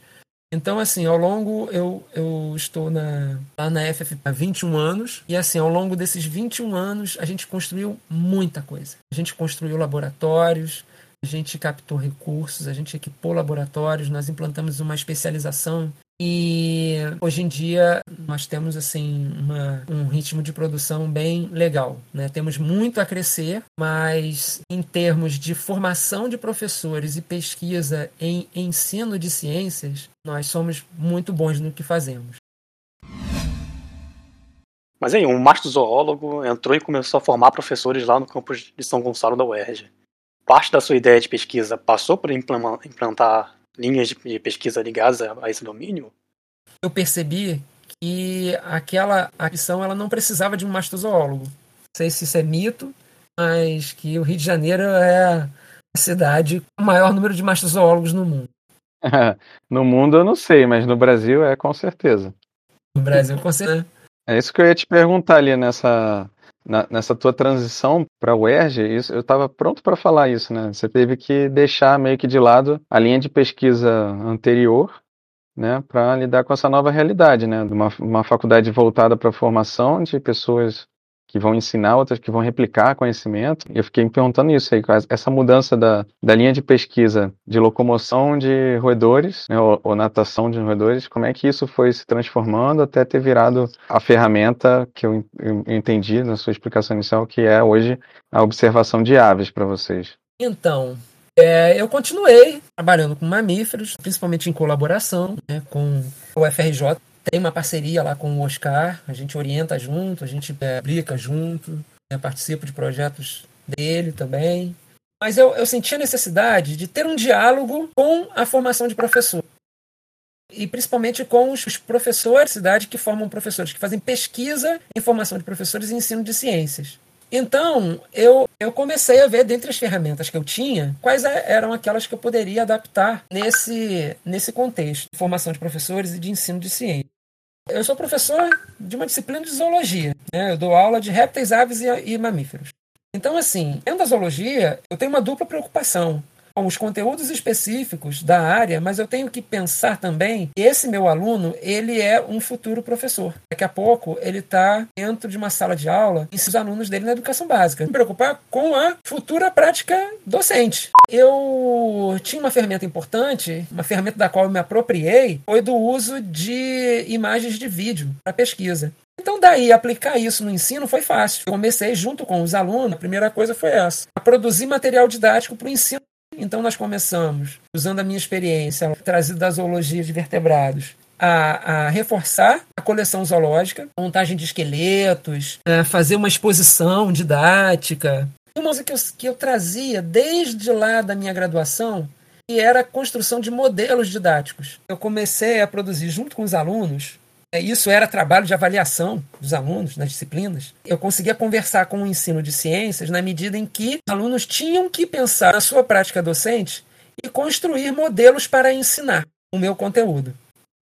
Speaker 1: então, assim, ao longo eu, eu estou na, lá na FF há 21 anos, e assim, ao longo desses 21 anos, a gente construiu muita coisa. A gente construiu laboratórios, a gente captou recursos, a gente equipou laboratórios, nós implantamos uma especialização e hoje em dia nós temos assim uma, um ritmo de produção bem legal. Né? Temos muito a crescer, mas em termos de formação de professores e pesquisa em ensino de ciências, nós somos muito bons no que fazemos.
Speaker 4: Mas aí, um mastozoólogo entrou e começou a formar professores lá no campus de São Gonçalo da UERJ. Parte da sua ideia de pesquisa passou por implantar linhas de pesquisa ligadas a, a esse domínio?
Speaker 1: Eu percebi que aquela ação ela não precisava de um mastozoólogo. Não sei se isso é mito, mas que o Rio de Janeiro é a cidade com o maior número de mastozoólogos no mundo.
Speaker 6: no mundo eu não sei, mas no Brasil é com certeza.
Speaker 1: No Brasil, com certeza.
Speaker 6: É isso que eu ia te perguntar ali nessa, na, nessa tua transição para o UERJ, isso, eu estava pronto para falar isso, né? Você teve que deixar meio que de lado a linha de pesquisa anterior, né, para lidar com essa nova realidade, né, de uma, uma faculdade voltada para a formação de pessoas que vão ensinar, outras que vão replicar conhecimento. Eu fiquei me perguntando isso aí, essa mudança da, da linha de pesquisa de locomoção de roedores, né, ou, ou, natação de roedores, como é que isso foi se transformando até ter virado a ferramenta que eu, eu entendi na sua explicação inicial, que é hoje a observação de aves para vocês.
Speaker 1: Então, é, eu continuei trabalhando com mamíferos, principalmente em colaboração né, com o FRJ tem uma parceria lá com o Oscar, a gente orienta junto, a gente é, brinca junto, né, participa de projetos dele também. Mas eu, eu senti a necessidade de ter um diálogo com a formação de professor. E principalmente com os professores da cidade que formam professores, que fazem pesquisa em formação de professores e ensino de ciências. Então, eu, eu comecei a ver, dentre as ferramentas que eu tinha, quais é, eram aquelas que eu poderia adaptar nesse, nesse contexto de formação de professores e de ensino de ciência. Eu sou professor de uma disciplina de zoologia. Né? Eu dou aula de répteis, aves e, e mamíferos. Então, assim, dentro da zoologia, eu tenho uma dupla preocupação os conteúdos específicos da área, mas eu tenho que pensar também esse meu aluno, ele é um futuro professor. Daqui a pouco, ele está dentro de uma sala de aula e os alunos dele na educação básica. Me preocupar com a futura prática docente. Eu tinha uma ferramenta importante, uma ferramenta da qual eu me apropriei, foi do uso de imagens de vídeo para pesquisa. Então, daí, aplicar isso no ensino foi fácil. Eu comecei junto com os alunos, a primeira coisa foi essa: a produzir material didático para o ensino então nós começamos, usando a minha experiência trazida da zoologia de vertebrados, a, a, reforçar a coleção zoológica, montagem de esqueletos, né, fazer uma exposição didática. Uma coisa que eu, que eu trazia desde lá da minha graduação, que era a construção de modelos didáticos. Eu comecei a produzir junto com os alunos é, isso era trabalho de avaliação dos alunos nas disciplinas. Eu conseguia conversar com o ensino de ciências na medida em que os alunos tinham que pensar na sua prática docente e construir modelos para ensinar o meu conteúdo.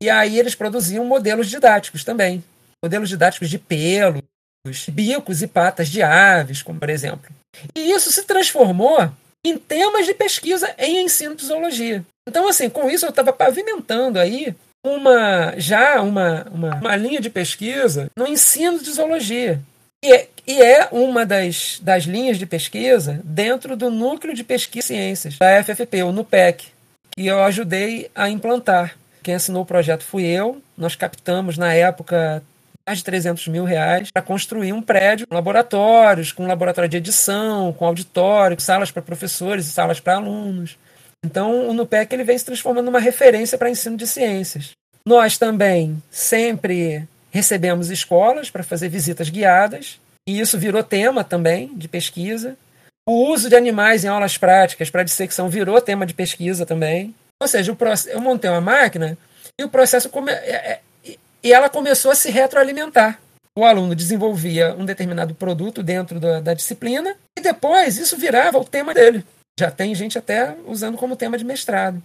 Speaker 1: E aí eles produziam modelos didáticos também. Modelos didáticos de pelos, bicos e patas de aves, como por exemplo. E isso se transformou em temas de pesquisa em ensino de zoologia. Então, assim, com isso eu estava pavimentando aí uma já uma, uma, uma linha de pesquisa no ensino de zoologia. E é, e é uma das, das linhas de pesquisa dentro do Núcleo de Pesquisa e Ciências da FFP, o NUPEC, que eu ajudei a implantar. Quem assinou o projeto fui eu. Nós captamos, na época, mais de 300 mil reais para construir um prédio com laboratórios, com laboratório de edição, com auditório, salas para professores e salas para alunos. Então, o NUPEC ele vem se transformando numa referência para ensino de ciências. Nós também sempre recebemos escolas para fazer visitas guiadas, e isso virou tema também de pesquisa. O uso de animais em aulas práticas para dissecção virou tema de pesquisa também. Ou seja, eu montei uma máquina e o processo come... É, é, e ela começou a se retroalimentar. O aluno desenvolvia um determinado produto dentro da, da disciplina e depois isso virava o tema dele. Já tem gente até usando como tema de mestrado.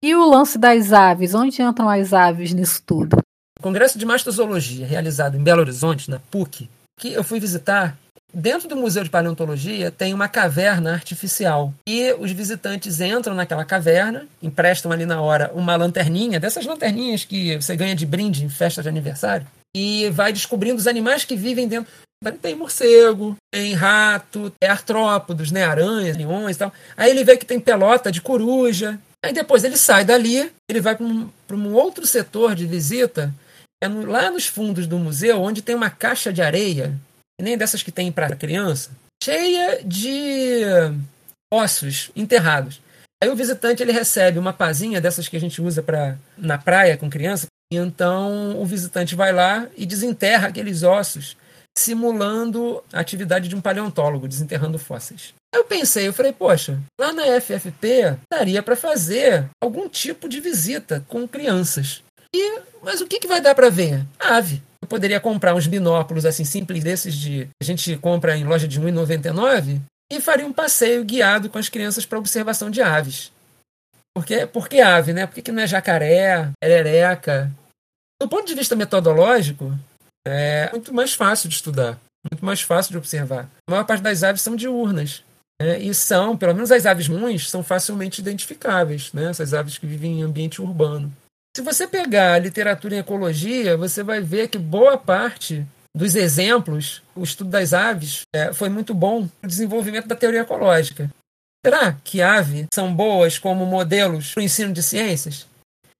Speaker 5: E o lance das aves? Onde entram as aves nisso tudo?
Speaker 1: O Congresso de Mastozoologia, realizado em Belo Horizonte, na PUC, que eu fui visitar, dentro do Museu de Paleontologia tem uma caverna artificial. E os visitantes entram naquela caverna, emprestam ali na hora uma lanterninha, dessas lanterninhas que você ganha de brinde em festa de aniversário, e vai descobrindo os animais que vivem dentro tem morcego, tem rato, tem artrópodos, né? Aranhas, leões e tal. Aí ele vê que tem pelota de coruja. Aí depois ele sai dali, ele vai para um, um, outro setor de visita, é no, lá nos fundos do museu, onde tem uma caixa de areia, nem dessas que tem para criança, cheia de ossos enterrados. Aí o visitante ele recebe uma pazinha dessas que a gente usa para na praia com criança. E então o visitante vai lá e desenterra aqueles ossos simulando a atividade de um paleontólogo, desenterrando fósseis. Eu pensei, eu falei, poxa, lá na FFP daria para fazer algum tipo de visita com crianças. E, mas o que, que vai dar para ver? Ave. Eu poderia comprar uns binóculos assim simples desses de a gente compra em loja de R$ 1,99 e faria um passeio guiado com as crianças para observação de aves. Porque, por que ave, né? Por que, que não é jacaré, erereca? Do ponto de vista metodológico, é muito mais fácil de estudar, muito mais fácil de observar. A maior parte das aves são diurnas. Né? E são, pelo menos as aves ruins, são facilmente identificáveis, né? essas aves que vivem em ambiente urbano. Se você pegar a literatura em ecologia, você vai ver que boa parte dos exemplos, o estudo das aves é, foi muito bom no desenvolvimento da teoria ecológica. Será que aves são boas como modelos para o ensino de ciências?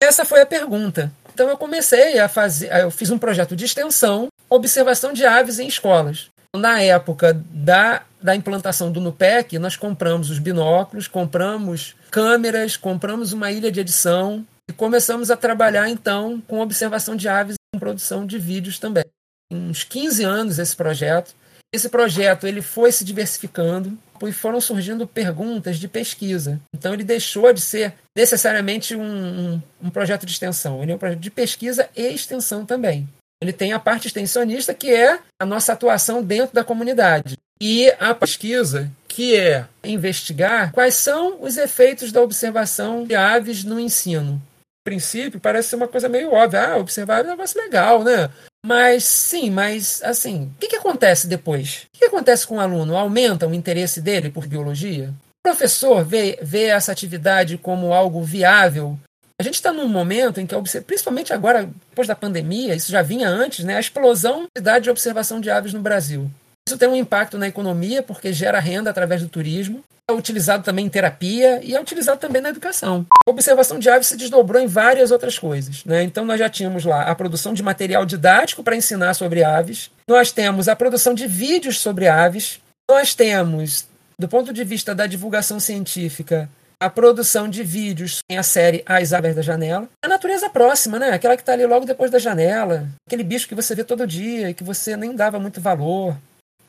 Speaker 1: Essa foi a pergunta. Então eu comecei a fazer, eu fiz um projeto de extensão, observação de aves em escolas. Na época da, da implantação do NUPEC, nós compramos os binóculos, compramos câmeras, compramos uma ilha de edição, e começamos a trabalhar então com observação de aves e com produção de vídeos também. Uns 15 anos esse projeto. Esse projeto ele foi se diversificando e foram surgindo perguntas de pesquisa. Então ele deixou de ser necessariamente um, um, um projeto de extensão. Ele é um projeto de pesquisa e extensão também. Ele tem a parte extensionista, que é a nossa atuação dentro da comunidade. E a pesquisa, que é investigar quais são os efeitos da observação de aves no ensino princípio, parece ser uma coisa meio óbvia. Ah, observar é um negócio legal, né? Mas sim, mas assim, o que, que acontece depois? O que, que acontece com o aluno? Aumenta o interesse dele por biologia? O professor vê, vê essa atividade como algo viável? A gente está num momento em que, principalmente agora, depois da pandemia, isso já vinha antes, né? A explosão da de observação de aves no Brasil. Isso tem um impacto na economia, porque gera renda através do turismo. É utilizado também em terapia e é utilizado também na educação. A observação de aves se desdobrou em várias outras coisas. Né? Então, nós já tínhamos lá a produção de material didático para ensinar sobre aves, nós temos a produção de vídeos sobre aves, nós temos, do ponto de vista da divulgação científica, a produção de vídeos em a série As Aves da Janela. A natureza próxima, né? Aquela que está ali logo depois da janela. Aquele bicho que você vê todo dia e que você nem dava muito valor.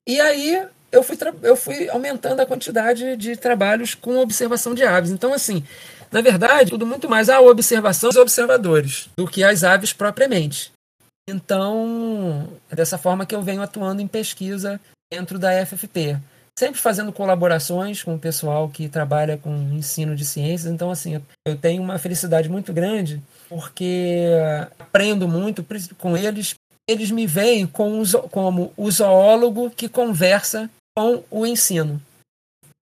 Speaker 1: E aí eu fui, eu fui aumentando a quantidade de trabalhos com observação de aves. Então, assim, na verdade, tudo muito mais a observação dos observadores do que as aves propriamente. Então, é dessa forma que eu venho atuando em pesquisa dentro da FFP. Sempre fazendo colaborações com o pessoal que trabalha com ensino de ciências. Então, assim, eu tenho uma felicidade muito grande porque aprendo muito com eles, eles me veem como, como o zoólogo que conversa com o ensino.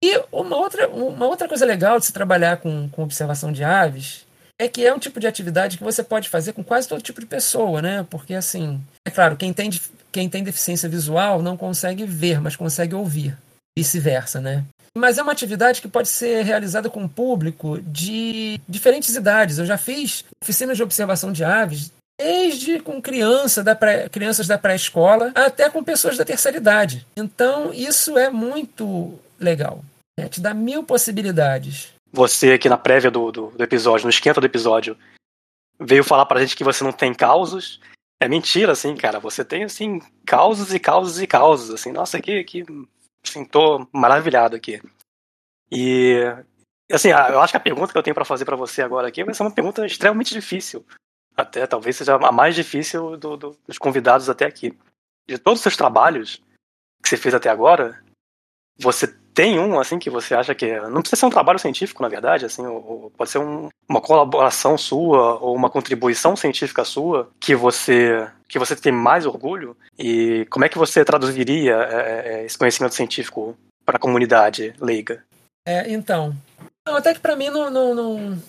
Speaker 1: E uma outra, uma outra coisa legal de se trabalhar com, com observação de aves é que é um tipo de atividade que você pode fazer com quase todo tipo de pessoa, né? Porque, assim, é claro, quem tem, quem tem deficiência visual não consegue ver, mas consegue ouvir. Vice-versa, né? Mas é uma atividade que pode ser realizada com público de diferentes idades. Eu já fiz oficinas de observação de aves desde com criança da pré, crianças da pré-escola até com pessoas da terceira idade. Então, isso é muito legal. Né? Te dá mil possibilidades.
Speaker 4: Você aqui na prévia do, do, do, episódio, no esquenta do episódio, veio falar pra gente que você não tem causos. É mentira, assim, cara. Você tem, assim, causos e causos e causos, assim. Nossa, que, que assim, tô maravilhado aqui. E, assim, eu acho que a pergunta que eu tenho para fazer para você agora aqui vai ser uma pergunta extremamente difícil até talvez seja a mais difícil do, do, dos convidados até aqui. De todos os seus trabalhos que você fez até agora, você tem um assim que você acha que é, não precisa ser um trabalho científico, na verdade, assim, ou, ou pode ser um, uma colaboração sua ou uma contribuição científica sua que você que você tem mais orgulho e como é que você traduziria é, é esse conhecimento científico para a comunidade leiga?
Speaker 1: É, então, até que para mim não, não, não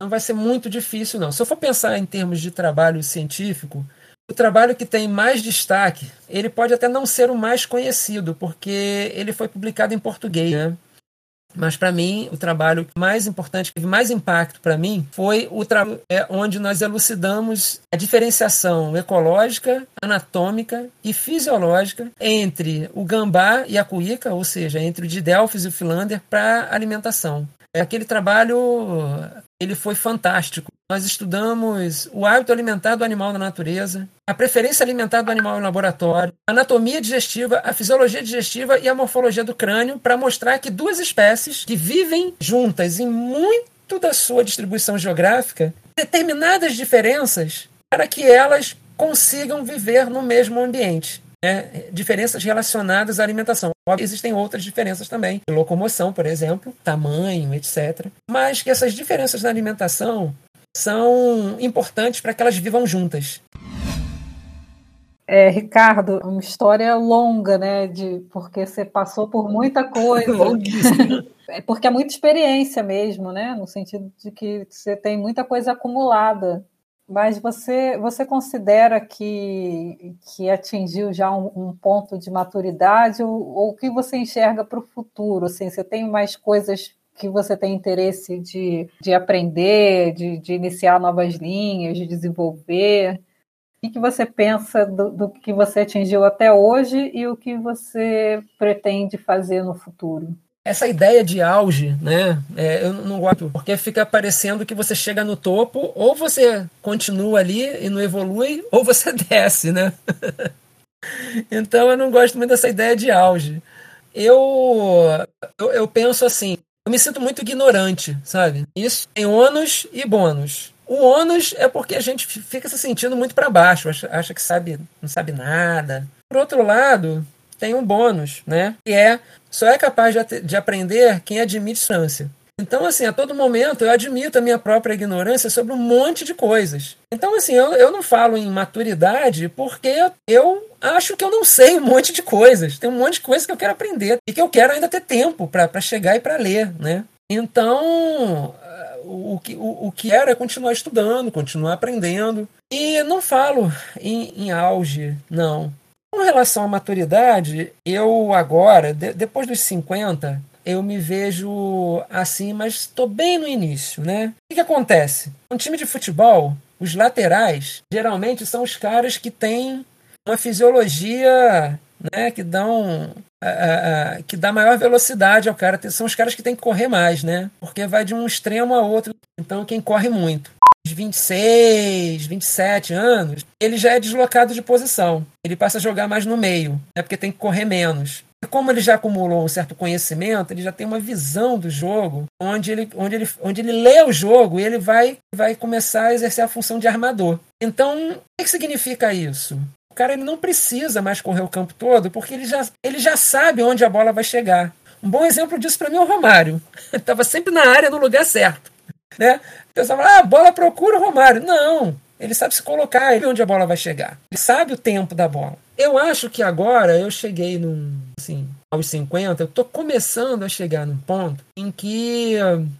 Speaker 1: não vai ser muito difícil, não. Se eu for pensar em termos de trabalho científico, o trabalho que tem mais destaque, ele pode até não ser o mais conhecido, porque ele foi publicado em português, né? Mas para mim, o trabalho mais importante, que teve mais impacto para mim, foi o trabalho é, onde nós elucidamos a diferenciação ecológica, anatômica e fisiológica entre o gambá e a cuíca, ou seja, entre o Didelphis e o Philander para alimentação. Aquele trabalho ele foi fantástico. Nós estudamos o hábito alimentar do animal na natureza, a preferência alimentar do animal em laboratório, a anatomia digestiva, a fisiologia digestiva e a morfologia do crânio para mostrar que duas espécies que vivem juntas em muito da sua distribuição geográfica, determinadas diferenças para que elas consigam viver no mesmo ambiente. Né? diferenças relacionadas à alimentação. Existem outras diferenças também, locomoção, por exemplo, tamanho, etc. Mas que essas diferenças na alimentação são importantes para que elas vivam juntas.
Speaker 5: É, Ricardo, uma história longa, né? De, porque você passou por muita coisa. é porque é muita experiência mesmo, né? No sentido de que você tem muita coisa acumulada. Mas você, você considera que, que atingiu já um, um ponto de maturidade ou o que você enxerga para o futuro? Assim, você tem mais coisas que você tem interesse de, de aprender, de, de iniciar novas linhas, de desenvolver? O que você pensa do, do, que você atingiu até hoje e o que você pretende fazer no futuro?
Speaker 1: Essa ideia de auge, né? É, eu não gosto, porque fica parecendo que você chega no topo, ou você continua ali e não evolui, ou você desce, né? então eu não gosto muito dessa ideia de auge. Eu, eu, eu penso assim, eu me sinto muito ignorante, sabe? Isso tem ônus e bônus. O ônus é porque a gente fica se sentindo muito para baixo, acha, acha que sabe, não sabe nada. Por outro lado, tem um bônus, né? Que é só é capaz de, de aprender quem admite ignorância. Então, assim, a todo momento eu admito a minha própria ignorância sobre um monte de coisas. Então, assim, eu, eu não falo em maturidade porque eu acho que eu não sei um monte de coisas. Tem um monte de coisas que eu quero aprender e que eu quero ainda ter tempo para chegar e para ler, né? Então, o que, o, o que era é continuar estudando, continuar aprendendo. E não falo em, em auge, não. Com relação à maturidade, eu agora, de, depois dos 50, eu me vejo assim, mas estou bem no início, né? O que, que acontece? Um time de futebol, os laterais, geralmente são os caras que têm uma fisiologia né, que dão que dá maior velocidade ao cara. São os caras que têm que correr mais, né? Porque vai de um extremo a outro. Então, quem corre muito 26, 27 anos, ele já é deslocado de posição. Ele passa a jogar mais no meio, né, porque tem que correr menos. E como ele já acumulou um certo conhecimento, ele já tem uma visão do jogo, onde ele, onde ele, onde ele lê o jogo e ele vai, vai começar a exercer a função de armador. Então, o que significa isso? O cara ele não precisa mais correr o campo todo, porque ele já, ele já sabe onde a bola vai chegar. Um bom exemplo disso para mim é o Romário. Estava sempre na área, no lugar certo. Né? O pessoal fala, ah, a bola procura o Romário. Não, ele sabe se colocar, ele onde a bola vai chegar. Ele sabe o tempo da bola. Eu acho que agora eu cheguei num, assim, aos 50, eu estou começando a chegar num ponto em que,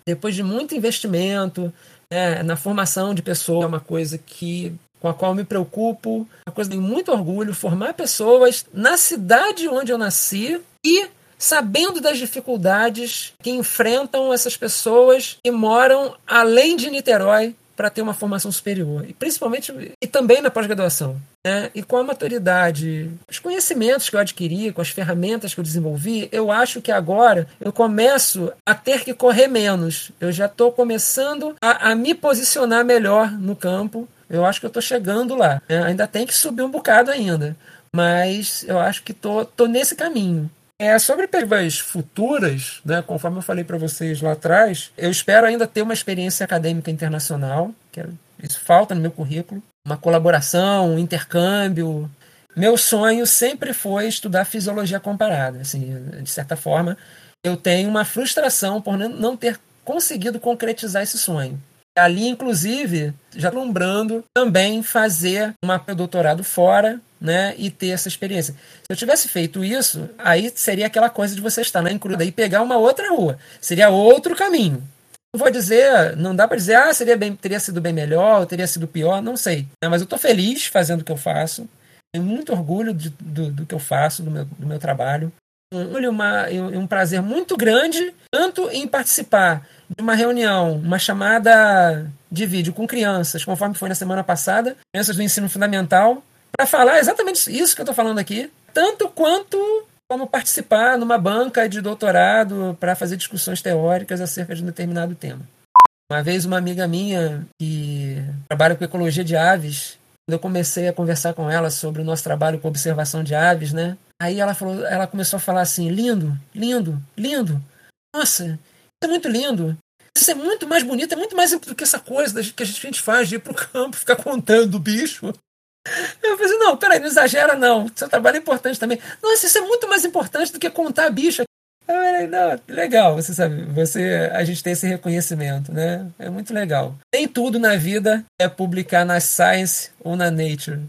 Speaker 1: depois de muito investimento né, na formação de pessoas, é uma coisa que com a qual me preocupo, uma coisa que tenho muito orgulho, formar pessoas na cidade onde eu nasci e sabendo das dificuldades que enfrentam essas pessoas que moram além de Niterói para ter uma formação superior e principalmente e também na pós-graduação né? e com a maturidade os conhecimentos que eu adquiri com as ferramentas que eu desenvolvi eu acho que agora eu começo a ter que correr menos eu já estou começando a, a, me posicionar melhor no campo eu acho que eu estou chegando lá né? ainda tem que subir um bocado ainda mas eu acho que tô, tô nesse caminho é, sobre perspectivas futuras, né, conforme eu falei para vocês lá atrás, eu espero ainda ter uma experiência acadêmica internacional, que isso falta no meu currículo, uma colaboração, um intercâmbio. Meu sonho sempre foi estudar fisiologia comparada. Assim, de certa forma, eu tenho uma frustração por não ter conseguido concretizar esse sonho. Ali, inclusive, já lembrando também fazer um doutorado fora, né, e ter essa experiência. Se eu tivesse feito isso, aí seria aquela coisa de você estar na encruda e pegar uma outra rua. Seria outro caminho. Não vou dizer, não dá para dizer, ah, seria bem, teria sido bem melhor, teria sido pior, não sei. Mas eu estou feliz fazendo o que eu faço. Tenho muito orgulho de, do, do que eu faço, do meu, do meu trabalho. Um, uma, um prazer muito grande, tanto em participar de uma reunião, uma chamada de vídeo com crianças, conforme foi na semana passada, crianças do ensino fundamental, para falar exatamente isso que eu estou falando aqui, tanto quanto como participar numa banca de doutorado para fazer discussões teóricas acerca de um determinado tema. Uma vez uma amiga minha que trabalha com ecologia de aves, quando eu comecei a conversar com ela sobre o nosso trabalho com observação de aves, né? Aí ela falou, ela começou a falar assim: "Lindo, lindo, lindo. Nossa, isso é muito lindo. Isso é muito mais bonito, é muito mais do que essa coisa que a gente faz de ir pro campo, ficar contando o bicho. Eu falei assim, não, peraí, não exagera não. Seu trabalho é importante também. Nossa, isso é muito mais importante do que contar bicho. Eu falei, não, legal, você sabe, você, a gente tem esse reconhecimento, né? É muito legal. Nem tudo na vida é publicar na Science ou na Nature.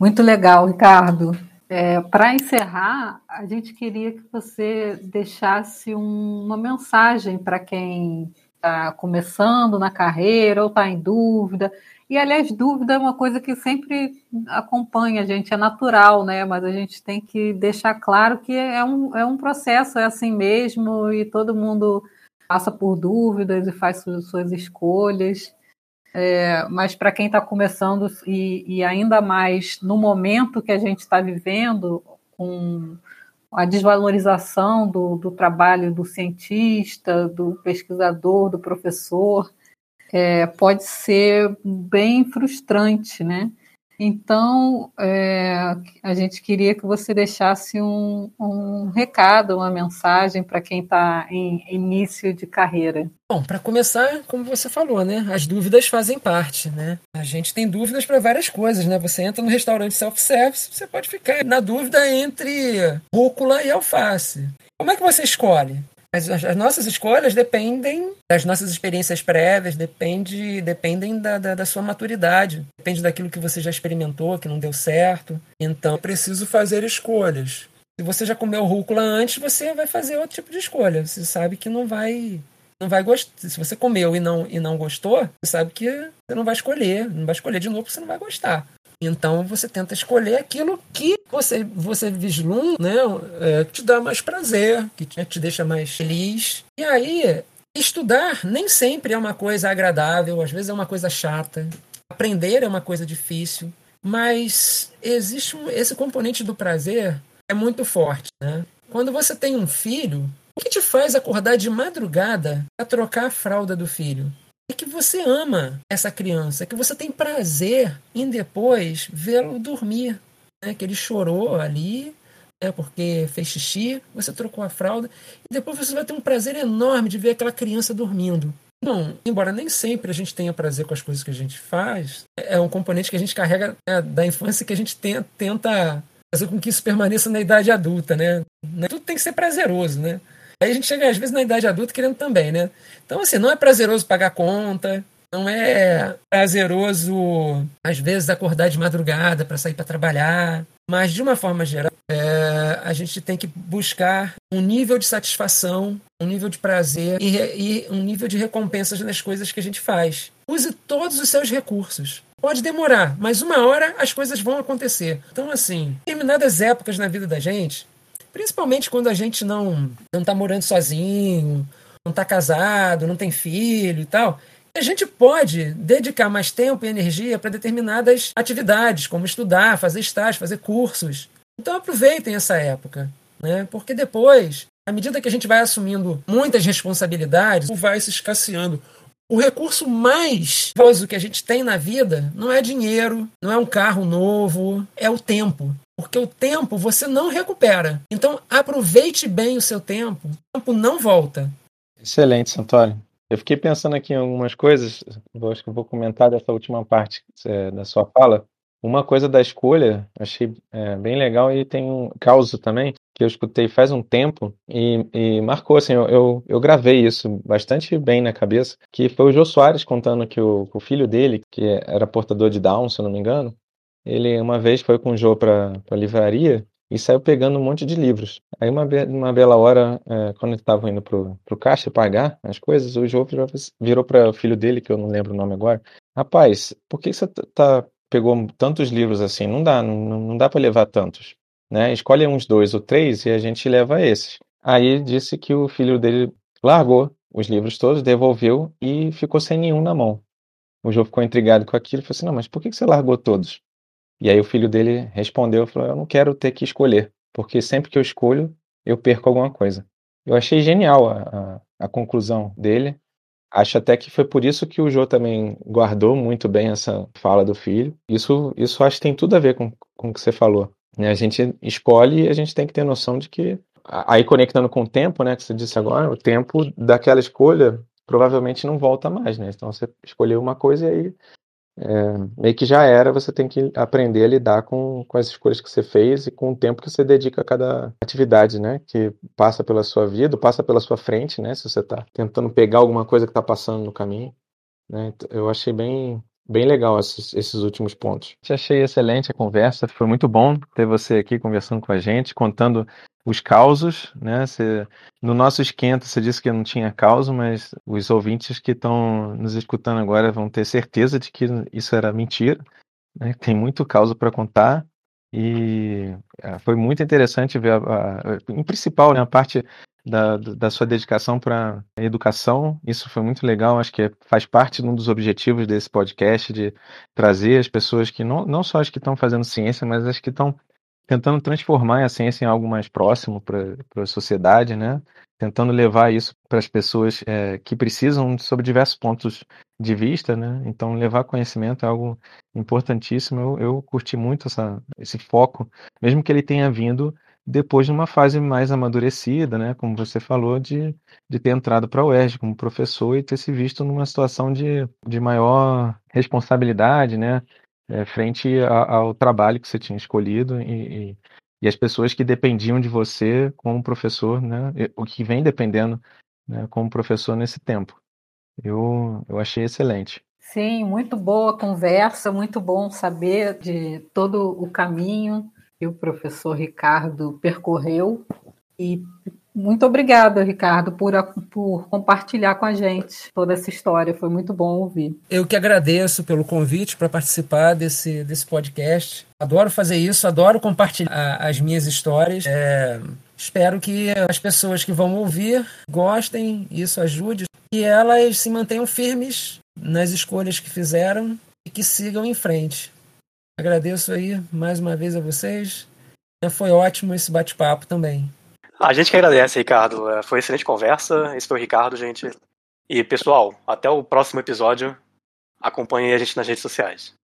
Speaker 5: Muito legal, Ricardo. É, Para encerrar, a gente queria que você deixasse um, uma mensagem para quem está começando na carreira ou está em dúvida e, aliás, dúvida é uma coisa que sempre acompanha a gente, é natural, né? Mas a gente tem que deixar claro que é um, é um processo, é assim mesmo, e todo mundo passa por dúvidas e faz suas, suas escolhas. É, mas para quem está começando e, e, ainda mais no momento que a gente está vivendo, com a desvalorização do, do trabalho do cientista, do pesquisador, do professor, é, pode ser bem frustrante, né? Então, é, a gente queria que você deixasse um, um recado, uma mensagem para quem está em início de carreira.
Speaker 1: Bom, para começar, como você falou, né? As dúvidas fazem parte, né? A gente tem dúvidas para várias coisas, né? Você entra no restaurante self-service, você pode ficar na dúvida entre rúcula e alface. Como é que você escolhe? As, as, nossas escolhas dependem das nossas experiências prévias, depende, dependem da, da, da, sua maturidade, depende daquilo que você já experimentou, que não deu certo. Então, é preciso fazer escolhas. Se você já comeu rúcula antes, você vai fazer outro tipo de escolha. Você sabe que não vai não vai gostar. Se você comeu e não, e não gostou, você sabe que você não vai escolher. Não vai escolher de novo porque você não vai gostar. Então você tenta escolher aquilo que você, você vislumbra, né, é, que te dá mais prazer, que te, te deixa mais feliz. E aí, estudar nem sempre é uma coisa agradável, às vezes é uma coisa chata. Aprender é uma coisa difícil, mas existe esse componente do prazer é muito forte, né? Quando você tem um filho, o que te faz acordar de madrugada para trocar a fralda do filho? É que você ama essa criança, que você tem prazer em depois vê-lo dormir. Né? Que ele chorou ali, né? porque fez xixi, você trocou a fralda, e depois você vai ter um prazer enorme de ver aquela criança dormindo. Não, embora nem sempre a gente tenha prazer com as coisas que a gente faz, é um componente que a gente carrega né, da infância que a gente tenta, tenta fazer com que isso permaneça na idade adulta, né? Tudo tem que ser prazeroso, né? Aí a gente chega, às vezes, na idade adulta querendo também, né? Então, assim, não é prazeroso pagar conta, não é prazeroso, às vezes, acordar de madrugada para sair para trabalhar, mas, de uma forma geral, é, a gente tem que buscar um nível de satisfação, um nível de prazer e, e um nível de recompensas nas coisas que a gente faz. Use todos os seus recursos. Pode demorar, mas uma hora as coisas vão acontecer. Então, assim, em determinadas épocas na vida da gente, Principalmente quando a gente não não está morando sozinho, não está casado, não tem filho e tal. A gente pode dedicar mais tempo e energia para determinadas atividades, como estudar, fazer estágio, fazer cursos. Então aproveitem essa época, né? Porque depois, à medida que a gente vai assumindo muitas responsabilidades, vai se escasseando. O recurso mais valioso que a gente tem na vida não é dinheiro, não é um carro novo, é o tempo. Porque o tempo você não recupera. Então aproveite bem o seu tempo. O tempo não volta.
Speaker 6: Excelente, Santoro. Eu fiquei pensando aqui em algumas coisas. Acho que vou comentar dessa última parte é, da sua fala. Uma coisa da escolha, achei é, bem legal e tem um caso também que eu escutei faz um tempo e, e marcou, assim, eu, eu, eu, gravei isso bastante bem na cabeça, que foi o Jô Soares contando que o, o filho dele, que era portador de Down, se eu não me engano, ele uma vez foi com o Jô para a livraria e saiu pegando um monte de livros. Aí uma, uma bela hora, é, quando eles estavam indo pro, pro caixa pagar as coisas, o Jô virou, virou para o filho dele, que eu não lembro o nome agora, rapaz, por que você tá, pegou tantos livros assim? Não dá, não, não dá para levar tantos. Né? Escolhe uns dois ou três e a gente leva esses. Aí disse que o filho dele largou os livros todos, devolveu e ficou sem nenhum na mão. O Jô ficou intrigado com aquilo e falou assim: Não, mas por que você largou todos? E aí o filho dele respondeu, falou, eu não quero ter que escolher. porque sempre que eu escolho, eu perco alguma coisa. Eu achei genial a, a, a conclusão dele. Acho até que foi por isso que o Jô também guardou muito bem essa fala do filho. Isso, isso acho que tem tudo a ver com, com o que você falou. Né? A gente escolhe e a gente tem que ter noção de que, aí conectando com o tempo, né, que você disse agora, o tempo daquela escolha provavelmente não volta mais, né? Então você escolheu uma coisa e aí é, meio que já era, você tem que aprender a lidar com, com as escolhas que você fez e com o tempo que você dedica a cada atividade, né? Que passa pela sua vida, passa pela sua frente, né? Se você está tentando pegar alguma coisa que está passando no caminho. Né? Eu achei bem, bem legal esses, esses últimos pontos. Achei excelente a conversa, foi muito bom ter você aqui conversando com a gente, contando os causos, né? Você, no nosso esquenta você disse que não tinha causo, mas os ouvintes que estão nos escutando agora vão ter certeza de que isso era mentira, né? Tem muito causo para contar e é, foi muito interessante ver, a, a, em principal, né, a parte da, da sua dedicação para a educação. Isso foi muito legal, acho que faz parte de um dos objetivos desse podcast, de trazer as pessoas que não, não só as que estão fazendo ciência, mas as que estão tentando transformar a ciência em algo mais próximo para a sociedade, né? Tentando levar isso para as pessoas é, que precisam sobre diversos pontos de vista, né? Então levar conhecimento é algo importantíssimo. Eu, eu curti muito essa, esse foco, mesmo que ele tenha vindo depois de uma fase mais amadurecida, né? Como você falou, de, de ter entrado para a UERJ como professor e ter se visto numa situação de, de maior responsabilidade, né? é, frente a, ao trabalho que você tinha escolhido e, e, e, as pessoas que dependiam de você como professor, né, o que vem dependendo né, como professor nesse tempo. Eu, eu achei excelente.
Speaker 5: Sim, muito boa conversa, muito bom saber de todo o caminho que o professor Ricardo percorreu e muito obrigada, Ricardo, por, por compartilhar com a gente toda essa história. Foi muito bom ouvir.
Speaker 1: Eu que agradeço pelo convite para participar desse, desse podcast. Adoro fazer isso, adoro compartilhar as minhas histórias. É, espero que as pessoas que vão ouvir gostem, isso ajude, e elas se mantenham firmes nas escolhas que fizeram e que sigam em frente. Agradeço aí mais uma vez a vocês. Foi ótimo esse bate-papo também.
Speaker 4: A gente que agradece, Ricardo. É, foi excelente conversa. Esse foi o Ricardo, gente. E, pessoal, até o próximo episódio. Acompanhe a gente nas redes sociais.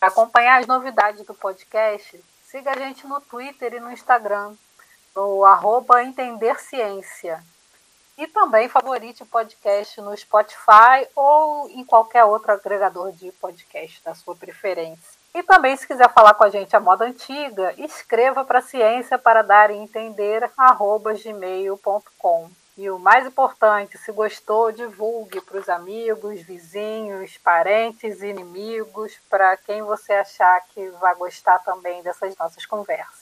Speaker 5: Para acompanhar as novidades do podcast, siga a gente no Twitter e no Instagram, no arroba Entender Ciência. E também favorite o podcast no Spotify ou em qualquer outro agregador de podcast da sua preferência. E também, se quiser falar com a gente a moda antiga, escreva para ciência para dar e entender gmail.com. E o mais importante, se gostou, divulgue para os amigos, vizinhos, parentes, inimigos, para quem você achar que vai gostar também dessas nossas conversas.